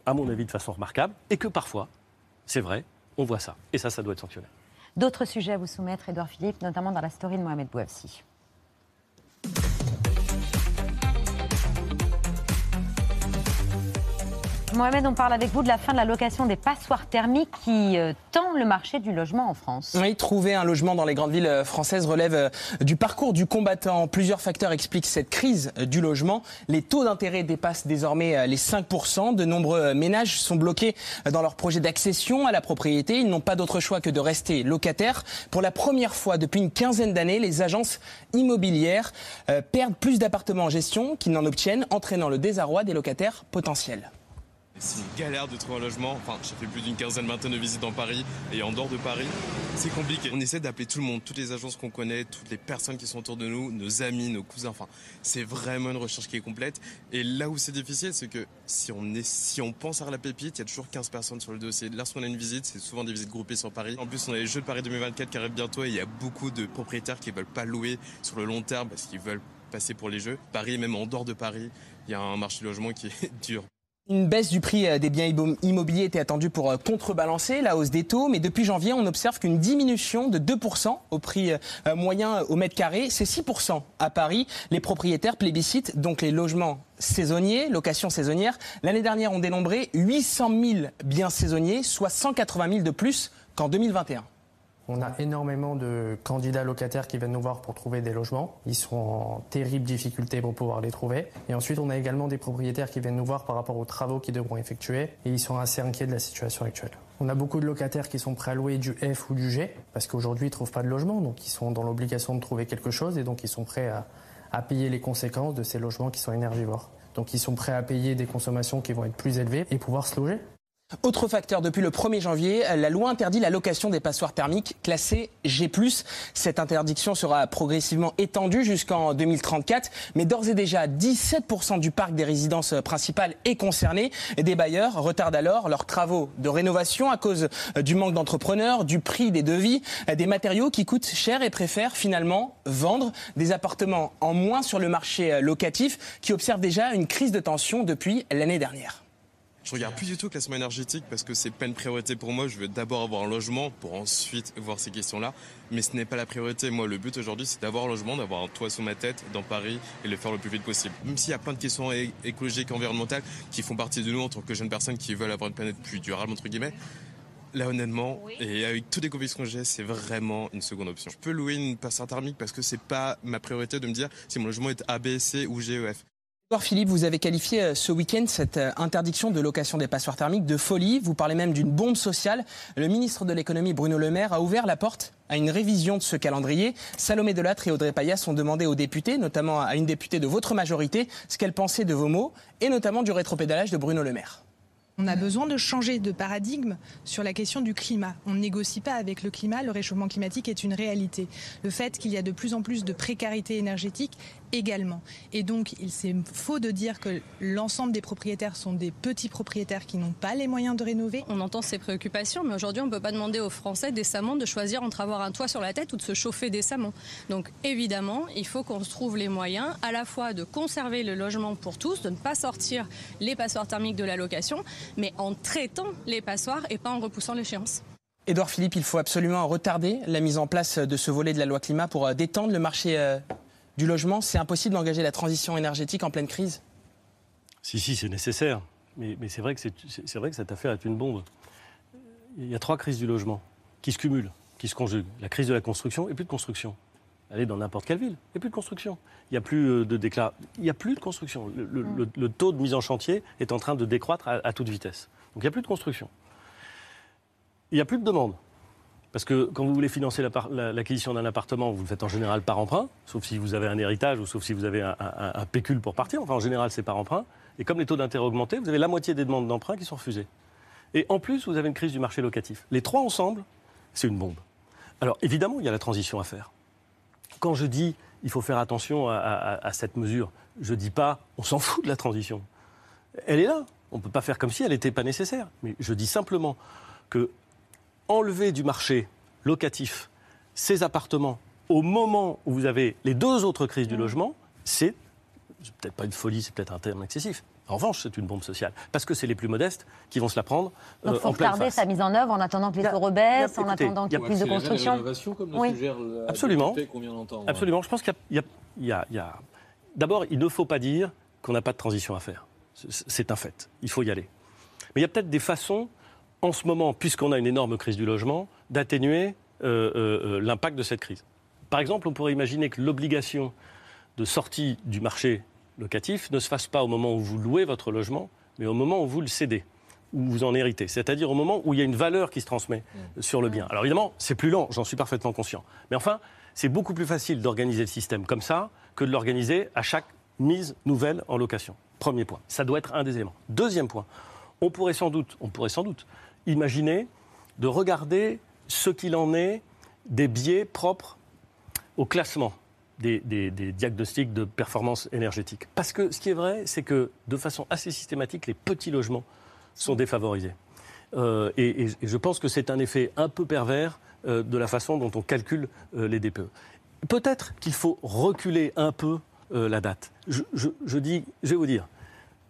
à mon avis, de façon remarquable, et que parfois, c'est vrai, on voit ça. Et ça, ça doit être sanctionné. D'autres sujets à vous soumettre, Edouard Philippe, notamment dans la story de Mohamed Bouafsi. Mohamed, on parle avec vous de la fin de la location des passoires thermiques qui euh, tend le marché du logement en France. Oui, trouver un logement dans les grandes villes euh, françaises relève euh, du parcours du combattant. Plusieurs facteurs expliquent cette crise du logement. Les taux d'intérêt dépassent désormais les 5%. De nombreux ménages sont bloqués dans leur projet d'accession à la propriété. Ils n'ont pas d'autre choix que de rester locataires. Pour la première fois depuis une quinzaine d'années, les agences immobilières perdent plus d'appartements en gestion qu'ils n'en obtiennent, entraînant le désarroi des locataires potentiels. C'est une galère de trouver un logement. Enfin, j'ai fait plus d'une quinzaine, vingtaine de visites dans Paris et en dehors de Paris. C'est compliqué. On essaie d'appeler tout le monde, toutes les agences qu'on connaît, toutes les personnes qui sont autour de nous, nos amis, nos cousins. Enfin, c'est vraiment une recherche qui est complète. Et là où c'est difficile, c'est que si on, est, si on pense à la pépite, il y a toujours 15 personnes sur le dossier. Lorsqu'on a une visite, c'est souvent des visites groupées sur Paris. En plus, on a les Jeux de Paris 2024 qui arrivent bientôt et il y a beaucoup de propriétaires qui veulent pas louer sur le long terme parce qu'ils veulent passer pour les Jeux. Paris, même en dehors de Paris, il y a un marché logement qui est dur. Une baisse du prix euh, des biens immobiliers était attendue pour euh, contrebalancer la hausse des taux, mais depuis janvier, on observe qu'une diminution de 2% au prix euh, moyen au mètre carré, c'est 6% à Paris. Les propriétaires plébiscitent donc les logements saisonniers, location saisonnière. L'année dernière, on dénombré 800 000 biens saisonniers, soit 180 000 de plus qu'en 2021. On a énormément de candidats locataires qui viennent nous voir pour trouver des logements. Ils sont en terrible difficulté pour pouvoir les trouver. Et ensuite, on a également des propriétaires qui viennent nous voir par rapport aux travaux qu'ils devront effectuer. Et ils sont assez inquiets de la situation actuelle. On a beaucoup de locataires qui sont prêts à louer du F ou du G parce qu'aujourd'hui, ils ne trouvent pas de logement. Donc, ils sont dans l'obligation de trouver quelque chose et donc ils sont prêts à, à payer les conséquences de ces logements qui sont énergivores. Donc, ils sont prêts à payer des consommations qui vont être plus élevées et pouvoir se loger. Autre facteur, depuis le 1er janvier, la loi interdit la location des passoires thermiques classées G+. Cette interdiction sera progressivement étendue jusqu'en 2034, mais d'ores et déjà 17% du parc des résidences principales est concerné. Des bailleurs retardent alors leurs travaux de rénovation à cause du manque d'entrepreneurs, du prix des devis, des matériaux qui coûtent cher et préfèrent finalement vendre des appartements en moins sur le marché locatif qui observe déjà une crise de tension depuis l'année dernière. Je regarde plus du tout le classement énergétique parce que c'est pas une priorité pour moi. Je veux d'abord avoir un logement pour ensuite voir ces questions-là. Mais ce n'est pas la priorité. Moi, le but aujourd'hui, c'est d'avoir un logement, d'avoir un toit sous ma tête dans Paris et le faire le plus vite possible. Même s'il y a plein de questions écologiques, environnementales qui font partie de nous en tant que jeunes personnes qui veulent avoir une planète plus durable, entre guillemets. Là, honnêtement, et avec toutes les convictions que j'ai, c'est vraiment une seconde option. Je peux louer une passoire thermique parce que c'est pas ma priorité de me dire si mon logement est A, B, C ou GEF. Philippe, vous avez qualifié euh, ce week-end cette euh, interdiction de location des passoires thermiques de folie. Vous parlez même d'une bombe sociale. Le ministre de l'économie, Bruno Le Maire, a ouvert la porte à une révision de ce calendrier. Salomé Delattre et Audrey Payas ont demandé aux députés, notamment à une députée de votre majorité, ce qu'elle pensait de vos mots et notamment du rétropédalage de Bruno Le Maire. On a besoin de changer de paradigme sur la question du climat. On ne négocie pas avec le climat, le réchauffement climatique est une réalité. Le fait qu'il y a de plus en plus de précarité énergétique également. Et donc, il c'est faux de dire que l'ensemble des propriétaires sont des petits propriétaires qui n'ont pas les moyens de rénover. On entend ces préoccupations, mais aujourd'hui, on ne peut pas demander aux Français décemment de choisir entre avoir un toit sur la tête ou de se chauffer décemment. Donc, évidemment, il faut qu'on se trouve les moyens à la fois de conserver le logement pour tous, de ne pas sortir les passoires thermiques de la location, mais en traitant les passoires et pas en repoussant l'échéance. Édouard Philippe, il faut absolument retarder la mise en place de ce volet de la loi climat pour euh, détendre le marché euh, du logement. C'est impossible d'engager la transition énergétique en pleine crise Si, si, c'est nécessaire. Mais, c'est vrai, que cette affaire est une bombe. Il y a trois crises du logement qui se cumulent, qui se conjuguent. La crise de la construction et plus de construction. Allez dans n'importe quelle ville, il n'y a plus de construction. Il n'y a plus euh, de déclar... Il n'y a plus de construction. Le, taux de mise en chantier est en train de décroître à, toute vitesse. Donc il n'y a plus de construction. Il n'y a plus de demande. Parce que quand vous voulez financer l'acquisition d'un appartement, vous le faites en général par emprunt, sauf si vous avez un héritage ou sauf si vous avez un, pécule pour partir. Enfin, en général, c'est par emprunt. Et comme les taux d'intérêt augmentent, vous avez la moitié des demandes d'emprunt qui sont refusées. Et en plus, vous avez une crise du marché locatif. Les trois ensemble, c'est une bombe. Alors évidemment, il y a la transition à faire. Quand je dis il faut faire attention à, cette mesure, je ne dis pas on s'en fout de la transition. Elle est là. On ne peut pas faire comme si elle n'était pas nécessaire. Mais je dis simplement que enlever du marché locatif ces appartements au moment où vous avez les deux autres crises du mmh. logement, c'est peut-être pas une folie, c'est peut-être un terme excessif. En revanche, c'est une bombe sociale, parce que c'est les plus modestes qui vont se la prendre Donc, euh, faut en retarder sa mise en œuvre en attendant que les taux rebaissent, en attendant qu'il y ait plus de construction. oui. Absolument. Absolument. Je pense qu'il y a... D'abord, il ne faut pas dire qu'on n'a pas de transition à faire. C'est un fait. Il faut y aller. Mais il y a peut-être des façons en ce moment, puisqu'on a une énorme crise du logement, d'atténuer euh, euh, euh, l'impact de cette crise. Par exemple, on pourrait imaginer que l'obligation de sortie du marché locatif ne se fasse pas au moment où vous louez votre logement, mais au moment où vous le cédez, où vous en héritez. C'est-à-dire au moment où il y a une valeur qui se transmet mmh. sur le bien. Alors évidemment, c'est plus lent, j'en suis parfaitement conscient. Mais enfin, c'est beaucoup plus facile d'organiser le système comme ça que de l'organiser à chaque mise nouvelle en location. Premier point. Ça doit être un des éléments. Deuxième point on pourrait sans doute, on pourrait sans doute imaginer de regarder ce qu'il en est des biais propres au classement des, diagnostics de performance énergétique. Parce que ce qui est vrai, c'est que de façon assez systématique, les petits logements sont défavorisés. Euh, et, je pense que c'est un effet un peu pervers euh, de la façon dont on calcule euh, les DPE. Peut-être qu'il faut reculer un peu la date. Je, dis, je vais vous dire,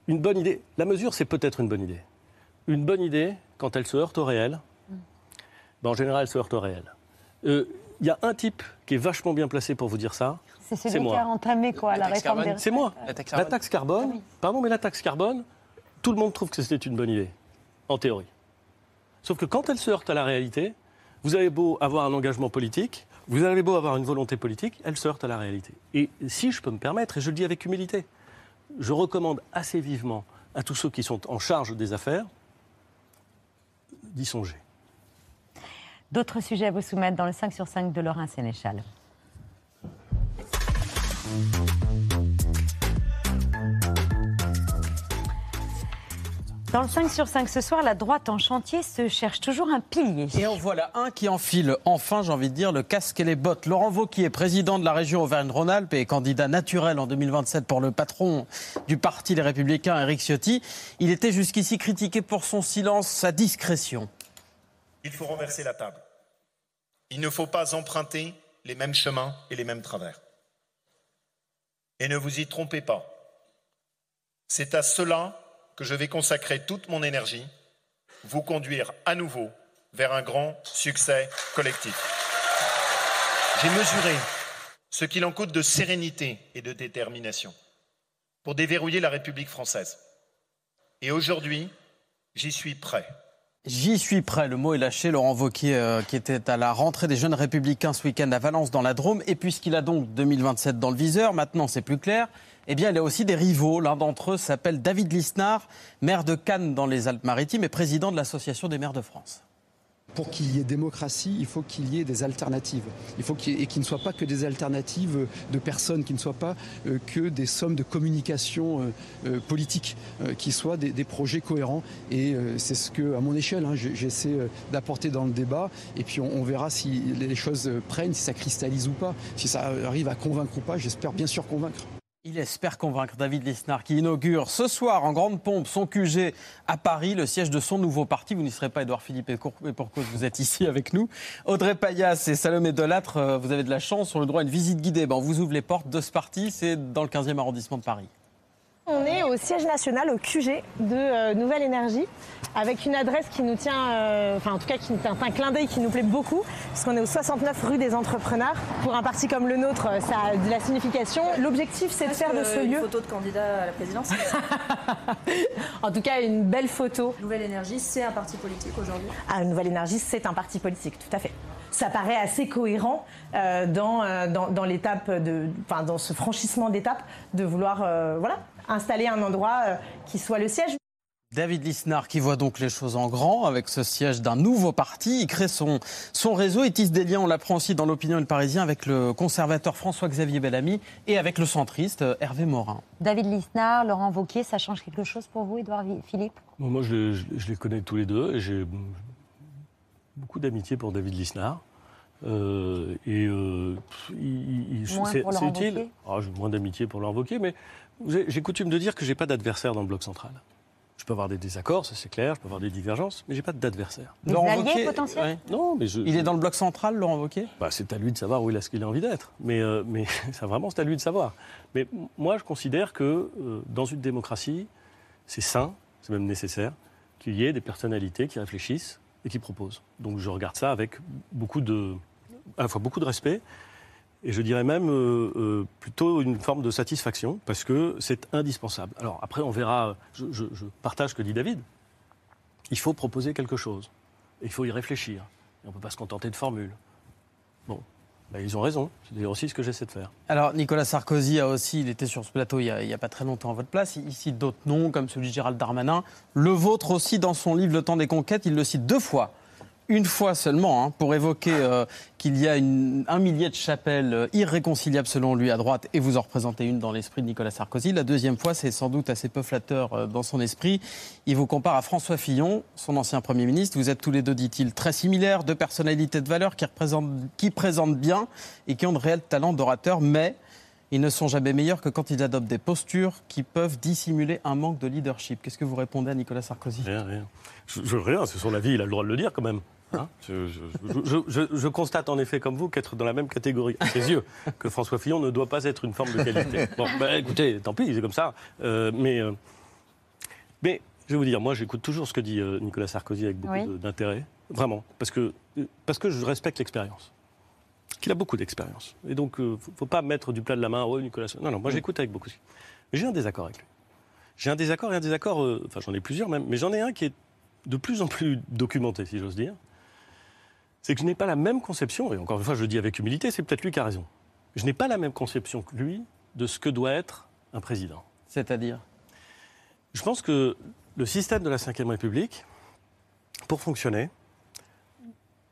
une bonne idée. La mesure, c'est peut-être une bonne idée. Une bonne idée, quand elle se heurte au réel, ben, en général, elle se heurte au réel. Il y a un type qui est vachement bien placé pour vous dire ça. C'est celui qui a entamé quoi, la, réforme des C'est moi. La taxe carbone. Ah pardon, mais la taxe carbone, tout le monde trouve que c'était une bonne idée, en théorie. Sauf que quand elle se heurte à la réalité, vous avez beau avoir un engagement politique, vous avez beau avoir une volonté politique, elle se heurte à la réalité. Et si je peux me permettre, et je le dis avec humilité, je recommande assez vivement à tous ceux qui sont en charge des affaires d'y songer. D'autres sujets à vous soumettre dans le 5 sur 5 de Laurent Sénéchal. Dans le 5 sur 5 ce soir, la droite en chantier se cherche toujours un pilier. Et en voilà un qui enfile enfin, j'ai envie de dire, le casque et les bottes. Laurent Vauquier, président de la région Auvergne-Rhône-Alpes et candidat naturel en 2027 pour le patron du parti Les Républicains, Eric Ciotti, il était jusqu'ici critiqué pour son silence, sa discrétion. Il faut renverser la table. Il ne faut pas emprunter les mêmes chemins et les mêmes travers. Et ne vous y trompez pas. C'est à cela que je vais consacrer toute mon énergie, vous conduire à nouveau vers un grand succès collectif. J'ai mesuré ce qu'il en coûte de sérénité et de détermination pour déverrouiller la République française. Et aujourd'hui, j'y suis prêt. J'y suis prêt, le mot est lâché. Laurent Wauquiez, euh, qui était à la rentrée des jeunes républicains ce week-end à Valence dans la Drôme. Et puisqu'il a donc 2027 dans le viseur, maintenant c'est plus clair eh bien, il a aussi des rivaux. L'un d'entre eux s'appelle David Lisnard, maire de Cannes dans les Alpes-Maritimes et président de l'Association des maires de France. Pour qu'il y ait démocratie, il faut qu'il y ait des alternatives. Il faut qu'il et qu'il ne soit pas que des alternatives de personnes, qui ne soient pas euh, que des sommes de communication euh, euh, politique, qui soient des, projets cohérents. Et c'est ce que, à mon échelle, hein, j'essaie d'apporter dans le débat. Et puis on, verra si les choses prennent, si ça cristallise ou pas, si ça arrive à convaincre ou pas. J'espère bien sûr convaincre. Il espère convaincre David Lisnard qui inaugure ce soir en grande pompe son QG à Paris, le siège de son nouveau parti. Vous n'y serez pas, Édouard Philippe, et pour cause, vous êtes ici avec nous. Audrey Payas et Salomé Delattre, euh, vous avez de la chance, sur le droit à une visite guidée. Ben, on vous ouvre les portes de ce parti, c'est dans le 15e arrondissement de Paris. On est au siège national, au QG de euh, Nouvelle Énergie, avec une adresse qui nous tient, euh, enfin en tout cas qui est un clin d'œil qui nous plaît beaucoup, parce qu'on est au 69 rue des Entrepreneurs. Pour un parti comme le nôtre, euh, ça a de la signification. L'objectif, c'est de faire de ce lieu. Une photo de candidat à la présidence. en tout cas, une belle photo. Nouvelle Énergie, c'est un parti politique aujourd'hui. Ah, Nouvelle Énergie, c'est un parti politique, tout à fait ça paraît assez cohérent dans, dans, l'étape de, enfin, dans ce franchissement d'étape de vouloir voilà, installer un endroit euh, qui soit le siège. David Lisnard qui voit donc les choses en grand avec ce siège d'un nouveau parti. Il crée son, son réseau, il tisse des liens, on l'apprend aussi dans l'opinion le Parisien, avec le conservateur François-Xavier Bellamy et avec le centriste euh, Hervé Morin. David Lisnard, Laurent Vauquier, ça change quelque chose pour vous, Édouard Philippe? Moi, je, les connais tous les deux et j'ai beaucoup d'amitié pour David Lisnard. Euh, et c'est utile. Ah, j'ai moins d'amitié pour Laurent Wauquiez, mais j'ai coutume de dire que j'ai pas d'adversaire dans le bloc central. Je peux avoir des désaccords, ça c'est clair, je peux avoir des divergences, mais j'ai pas d'adversaire. Potentiels Non, mais il est dans le bloc central, Laurent Wauquiez? Bah, C'est à lui de savoir où est-ce qu'il a envie d'être. Mais, euh, mais ça, vraiment, c'est à lui de savoir. Mais moi, je considère que euh, dans une démocratie, c'est sain, c'est même nécessaire, qu'il y ait des personnalités qui réfléchissent et qui proposent. Donc je regarde ça avec beaucoup de, à la fois beaucoup de respect et je dirais même euh, euh, plutôt une forme de satisfaction, parce que c'est indispensable. Alors après, on verra, je, partage ce que dit David, il faut proposer quelque chose, il faut y réfléchir, on ne peut pas se contenter de formules. Bon, ben, ils ont raison, c'est aussi ce que j'essaie de faire. Alors Nicolas Sarkozy a aussi, il était sur ce plateau il n'y a, a, pas très longtemps à votre place, il cite d'autres noms comme celui de Gérald Darmanin, le vôtre aussi dans son livre Le temps des conquêtes, il le cite deux fois une fois seulement hein, pour évoquer euh, qu'il y a un millier de chapelles euh, irréconciliables selon lui à droite et vous en représentez une dans l'esprit de Nicolas Sarkozy. La deuxième fois, c'est sans doute assez peu flatteur euh, dans son esprit. Il vous compare à François Fillon, son ancien Premier ministre. Vous êtes tous les deux, dit-il, très similaires, deux personnalités de valeur qui, présentent bien et qui ont de réels talents d'orateur, mais ils ne sont jamais meilleurs que quand ils adoptent des postures qui peuvent dissimuler un manque de leadership. Qu'est-ce que vous répondez à Nicolas Sarkozy? Rien, rien. Je, rien, c'est son avis, il a le droit de le dire quand même. Hein je, constate en effet, comme vous, qu'être dans la même catégorie, à ses yeux, que François Fillon ne doit pas être une forme de qualité. Bon, ben, écoutez, tant pis, c'est comme ça. Euh, mais, euh, mais je vais vous dire, moi, j'écoute toujours ce que dit euh, Nicolas Sarkozy avec beaucoup d'intérêt, vraiment, parce que, parce que je respecte l'expérience qu'il a beaucoup d'expérience. Et donc, il ne faut, pas mettre du plat de la main, oh, Nicolas. Non, non, moi j'écoute avec beaucoup. Mais j'ai un désaccord avec lui. J'ai un désaccord et un désaccord, enfin j'en ai plusieurs même, mais j'en ai un qui est de plus en plus documenté, si j'ose dire. C'est que je n'ai pas la même conception, et encore une fois je le dis avec humilité, c'est peut-être lui qui a raison. Je n'ai pas la même conception que lui de ce que doit être un président. C'est-à-dire? Je pense que le système de la Ve République, pour fonctionner,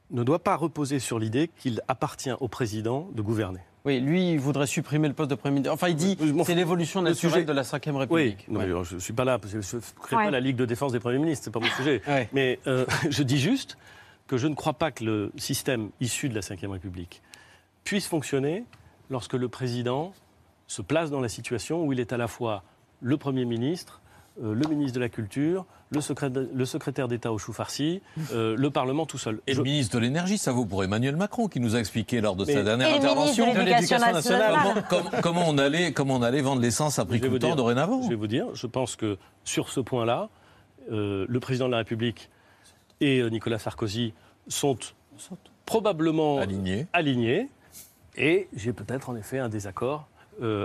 ne doit pas reposer sur l'idée qu'il appartient au président de gouverner. Oui, lui, il voudrait supprimer le poste de Premier ministre. Enfin, il dit que c'est l'évolution naturelle de la Ve République. Oui, je ne suis pas là, je ne crée pas la Ligue de défense des Premiers ministres, ce n'est pas mon sujet. Mais euh, je dis juste que je ne crois pas que le système issu de la Ve République puisse fonctionner lorsque le président se place dans la situation où il est à la fois le Premier ministre, euh, le ministre de la Culture, le, secrétaire, d'État au chou farci, euh, le Parlement tout seul. Et le ministre de l'Énergie, ça vaut pour Emmanuel Macron, qui nous a expliqué lors de sa dernière intervention de l'éducation nationale, comment, on allait, comment on allait vendre l'essence à prix coûtant dorénavant. Je vais vous dire, je pense que sur ce point-là, euh, le président de la République et Nicolas Sarkozy sont, probablement alignés. et j'ai peut-être en effet un désaccord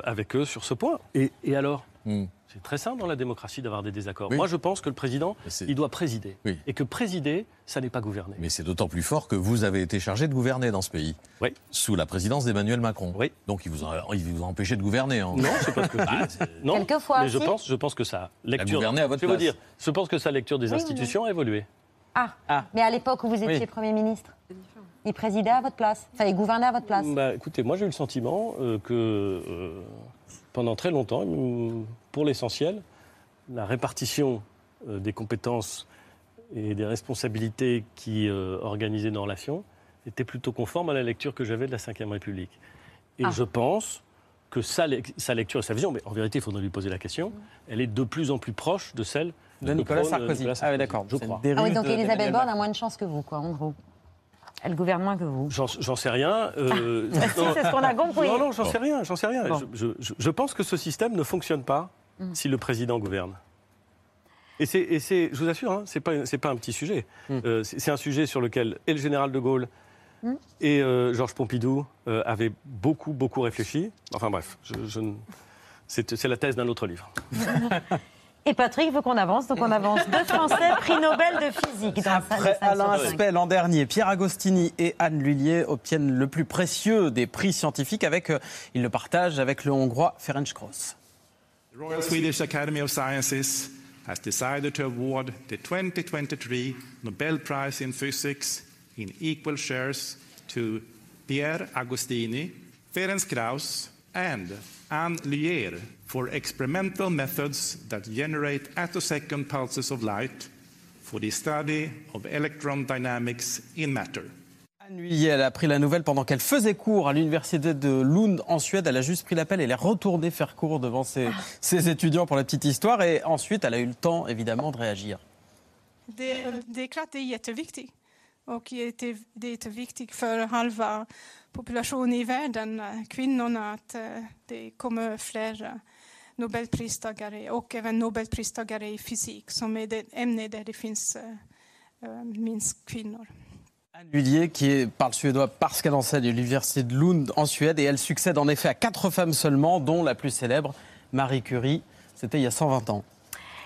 avec eux sur ce point. Et, alors? Hmm. C'est très simple dans la démocratie d'avoir des désaccords. Moi, je pense que le président, il doit présider. Et que présider, ça n'est pas gouverner. Mais c'est d'autant plus fort que vous avez été chargé de gouverner dans ce pays. Oui. Sous la présidence d'Emmanuel Macron. Oui. Donc il vous a, il vous a empêché de gouverner. Hein. Non, c'est pas ce que je dis. Ah, non, Quelquefois. Mais je pense, je pense que sa lecture. à votre je place. dire, je pense que sa lecture des institutions a évolué. Ah. ah. Mais à l'époque où vous étiez Premier ministre il présidait à votre place Enfin, il gouvernait à votre place bah, Écoutez, moi j'ai eu le sentiment euh, que euh, pendant très longtemps, pour l'essentiel, la répartition euh, des compétences et des responsabilités qui organisaient nos relations était plutôt conforme à la lecture que j'avais de la Ve République. Et ah. je pense que sa, lecture et sa vision, mais en vérité, il faudrait lui poser la question, elle est de plus en plus proche de celle de, Nicolas, Sarkozy. Ah oui, d'accord, je crois. Ah oui, donc Elisabeth Borne a moins de chance que vous, quoi, en gros. Elle gouverne moins que vous. J'en sais rien. Euh, c'est ce qu'on a compris. Non, non, j'en sais rien. J'en sais rien. Je, je, pense que ce système ne fonctionne pas Mm. si le président gouverne. Et c'est, je vous assure, hein, ce n'est pas, pas, un petit sujet. Mm. Euh, c'est un sujet sur lequel et le général de Gaulle mm. et euh, Georges Pompidou euh, avaient beaucoup, beaucoup réfléchi. Enfin bref, je, c'est la thèse d'un autre livre. Et Patrick veut qu'on avance, donc on avance. Deux Français, prix Nobel de physique. Après Alain Aspect l'an dernier, Pierre Agostini et Anne Lullier obtiennent le plus précieux des prix scientifiques avec, ils le partagent avec le Hongrois Ferenc Kross. The Royal Swedish Academy of Sciences has decided to award the 2023 Nobel Prize in Physics in equal shares to Pierre Agostini, Ferenc Krauss, and Anne Lier for experimental methods that generate attosecond pulses of light for the study of electron dynamics in matter. Anne elle a pris la nouvelle pendant qu'elle faisait cours à l'université de Lund en Suède. Elle a juste pris l'appel et elle est retournée faire cours devant ses, ses, étudiants pour la petite histoire. Et ensuite, elle a eu le temps, évidemment, de réagir. Det, det är klart det är jätteviktigt. Och det är jätteviktigt för halva populationen i världen, kvinnorna, att det kommer fler Nobelpristagare och även Nobelpristagare i fysik som är det ämne där det finns minst kvinnor. Anne Lullier, qui parle suédois parce qu'elle enseigne à l'université de Lund en Suède et elle succède en effet à quatre femmes seulement, dont la plus célèbre, Marie Curie. C'était il y a 120 ans.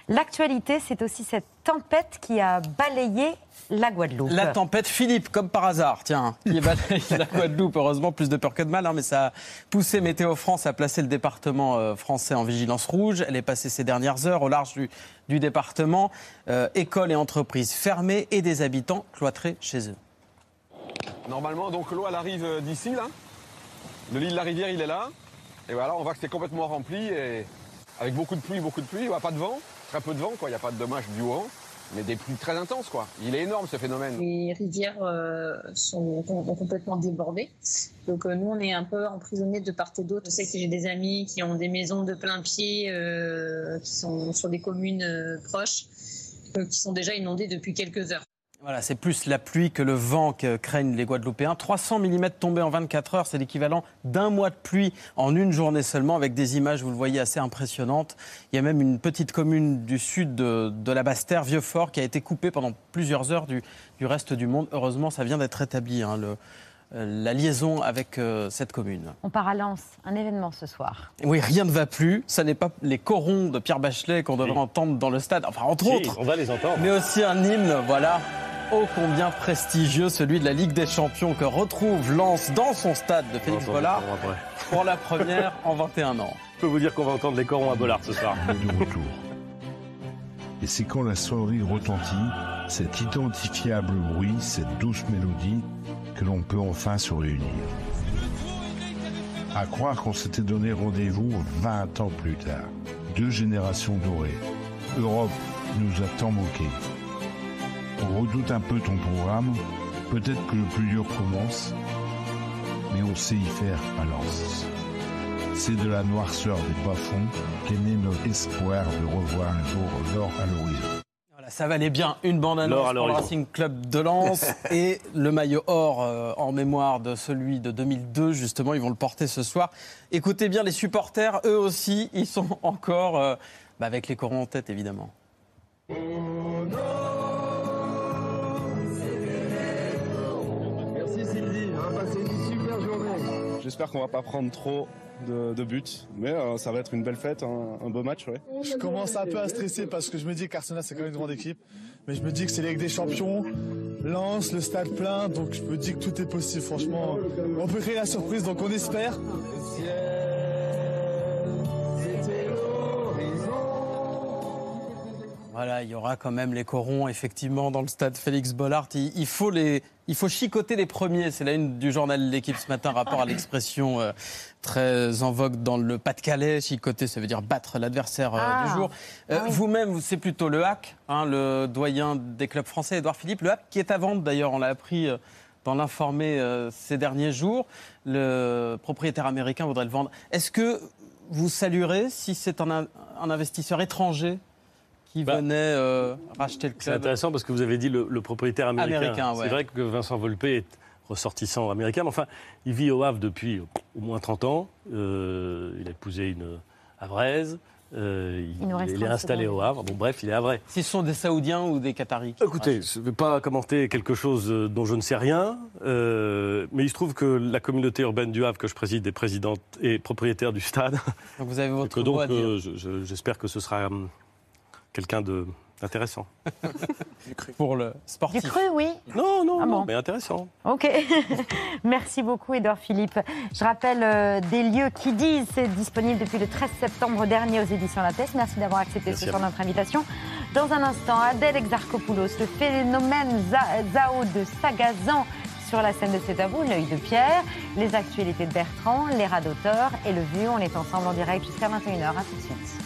L'actualité, c'est aussi cette tempête qui a balayé la Guadeloupe. La tempête Philippe, comme par hasard, tiens, qui balayé la Guadeloupe. Heureusement, plus de peur que de mal, hein, mais ça a poussé Météo France à placer le département euh, français en vigilance rouge. Elle est passée ces dernières heures au large du, département. Euh, écoles et entreprises fermées et des habitants cloîtrés chez eux. Normalement, donc l'eau, elle arrive euh, d'ici, là. Le lit de la rivière, il est là. Et voilà, on voit que c'est complètement rempli et avec beaucoup de pluie, beaucoup de pluie, pas de vent, très peu de vent, quoi. Il n'y a pas de dommage du vent, mais des pluies très intenses, quoi. Il est énorme ce phénomène. Les rivières euh, sont, complètement débordées. Donc euh, nous, on est un peu emprisonnés de part et d'autre. Je sais que j'ai des amis qui ont des maisons de plein pied, qui sont sur des communes proches, qui sont déjà inondées depuis quelques heures. Voilà, c'est plus la pluie que le vent que craignent les Guadeloupéens. 300 mm tombés en 24 heures, c'est l'équivalent d'un mois de pluie en une journée seulement, avec des images, vous le voyez, assez impressionnantes. Il y a même une petite commune du sud de, la Basse-Terre, Vieux-Fort, qui a été coupée pendant plusieurs heures du, reste du monde. Heureusement, ça vient d'être rétabli. Hein, le, euh, la liaison avec euh, cette commune. On part à Lens, un événement ce soir. Oui, rien ne va plus. Ce n'est pas les corons de Pierre Bachelet qu'on devrait entendre dans le stade, enfin entre autres. On va les entendre. Mais aussi un hymne, voilà, ô combien prestigieux, celui de la Ligue des Champions que retrouve Lens dans son stade de Félix Bollard pour la première en 21 ans. Je peux vous dire qu'on va entendre les corons à Bollard ce soir. De retour. Et c'est quand la sonnerie retentit, cet identifiable bruit, cette douce mélodie, que l'on peut enfin se réunir. À croire qu'on s'était donné rendez-vous 20 ans plus tard. Deux générations dorées. Europe nous a tant moqués. On redoute un peu ton programme. Peut-être que le plus dur commence. Mais on sait y faire balance. C'est de la noirceur des bas-fonds qu'est né notre espoir de revoir un jour l'or à l'horizon. Ça valait bien une bande-annonce pour le Racing Club de Lens et le maillot or euh, en mémoire de celui de 2002, justement. Ils vont le porter ce soir. Écoutez bien, les supporters, eux aussi, ils sont encore euh, bah, avec les corons en tête, évidemment. Sylvie, on va passer une super journée. J'espère qu'on va pas prendre trop de, buts. Mais euh, ça va être une belle fête, un, beau match. Ouais. Je commence un peu à stresser parce que je me dis qu'Arsenal c'est quand même une grande équipe. Mais je me dis que c'est Ligue des Champions, lance le stade plein, donc je me dis que tout est possible. Franchement, on peut créer la surprise, donc on espère. Voilà, il y aura quand même les corons, effectivement, dans le stade Félix Bollard. Il, faut, les, il faut chicoter les premiers. C'est la une du journal L'équipe ce matin, rapport à l'expression euh, très en vogue dans le Pas-de-Calais. Chicoter, ça veut dire battre l'adversaire euh, du ah. jour. Euh, ah vous-même, c'est plutôt le hack, hein, le doyen des clubs français, Edouard Philippe. Le hack qui est à vendre, d'ailleurs, on l'a appris dans l'informé ces derniers jours. Le propriétaire américain voudrait le vendre. Est-ce que vous saluerez si c'est un investisseur étranger qui bah, venait euh, racheter le club. C'est intéressant parce que vous avez dit le, propriétaire américain. C'est vrai que Vincent Volpe est ressortissant américain, mais enfin, il vit au Havre depuis au moins 30 ans. Euh, il a épousé une Havraise. Euh, il, est installé au Havre. Bon, bref, il est Havrais. Si ce sont des Saoudiens ou des Qataris? Écoutez, je ne vais pas commenter quelque chose dont je ne sais rien, mais il se trouve que la communauté urbaine du Havre, que je préside, est présidente et propriétaire du stade. Donc vous avez votre donc, j'espère que ce sera hum, quelqu'un de intéressant. Pour le sportif. Du cru, oui. Non, non, ah non mais intéressant. Ok. Merci beaucoup, Edouard Philippe. Je rappelle euh, des lieux qui disent, c'est disponible depuis le 13 septembre dernier aux éditions La Thèse. Merci d'avoir accepté ce soir notre invitation. Dans un instant, Adèle Exarchopoulos, le phénomène Zao de Sagazan sur la scène de C'est à vous, l'œil de Pierre, les actualités de Bertrand, les rats d'auteur et le vu. On est ensemble en direct jusqu'à 21h. À tout de suite.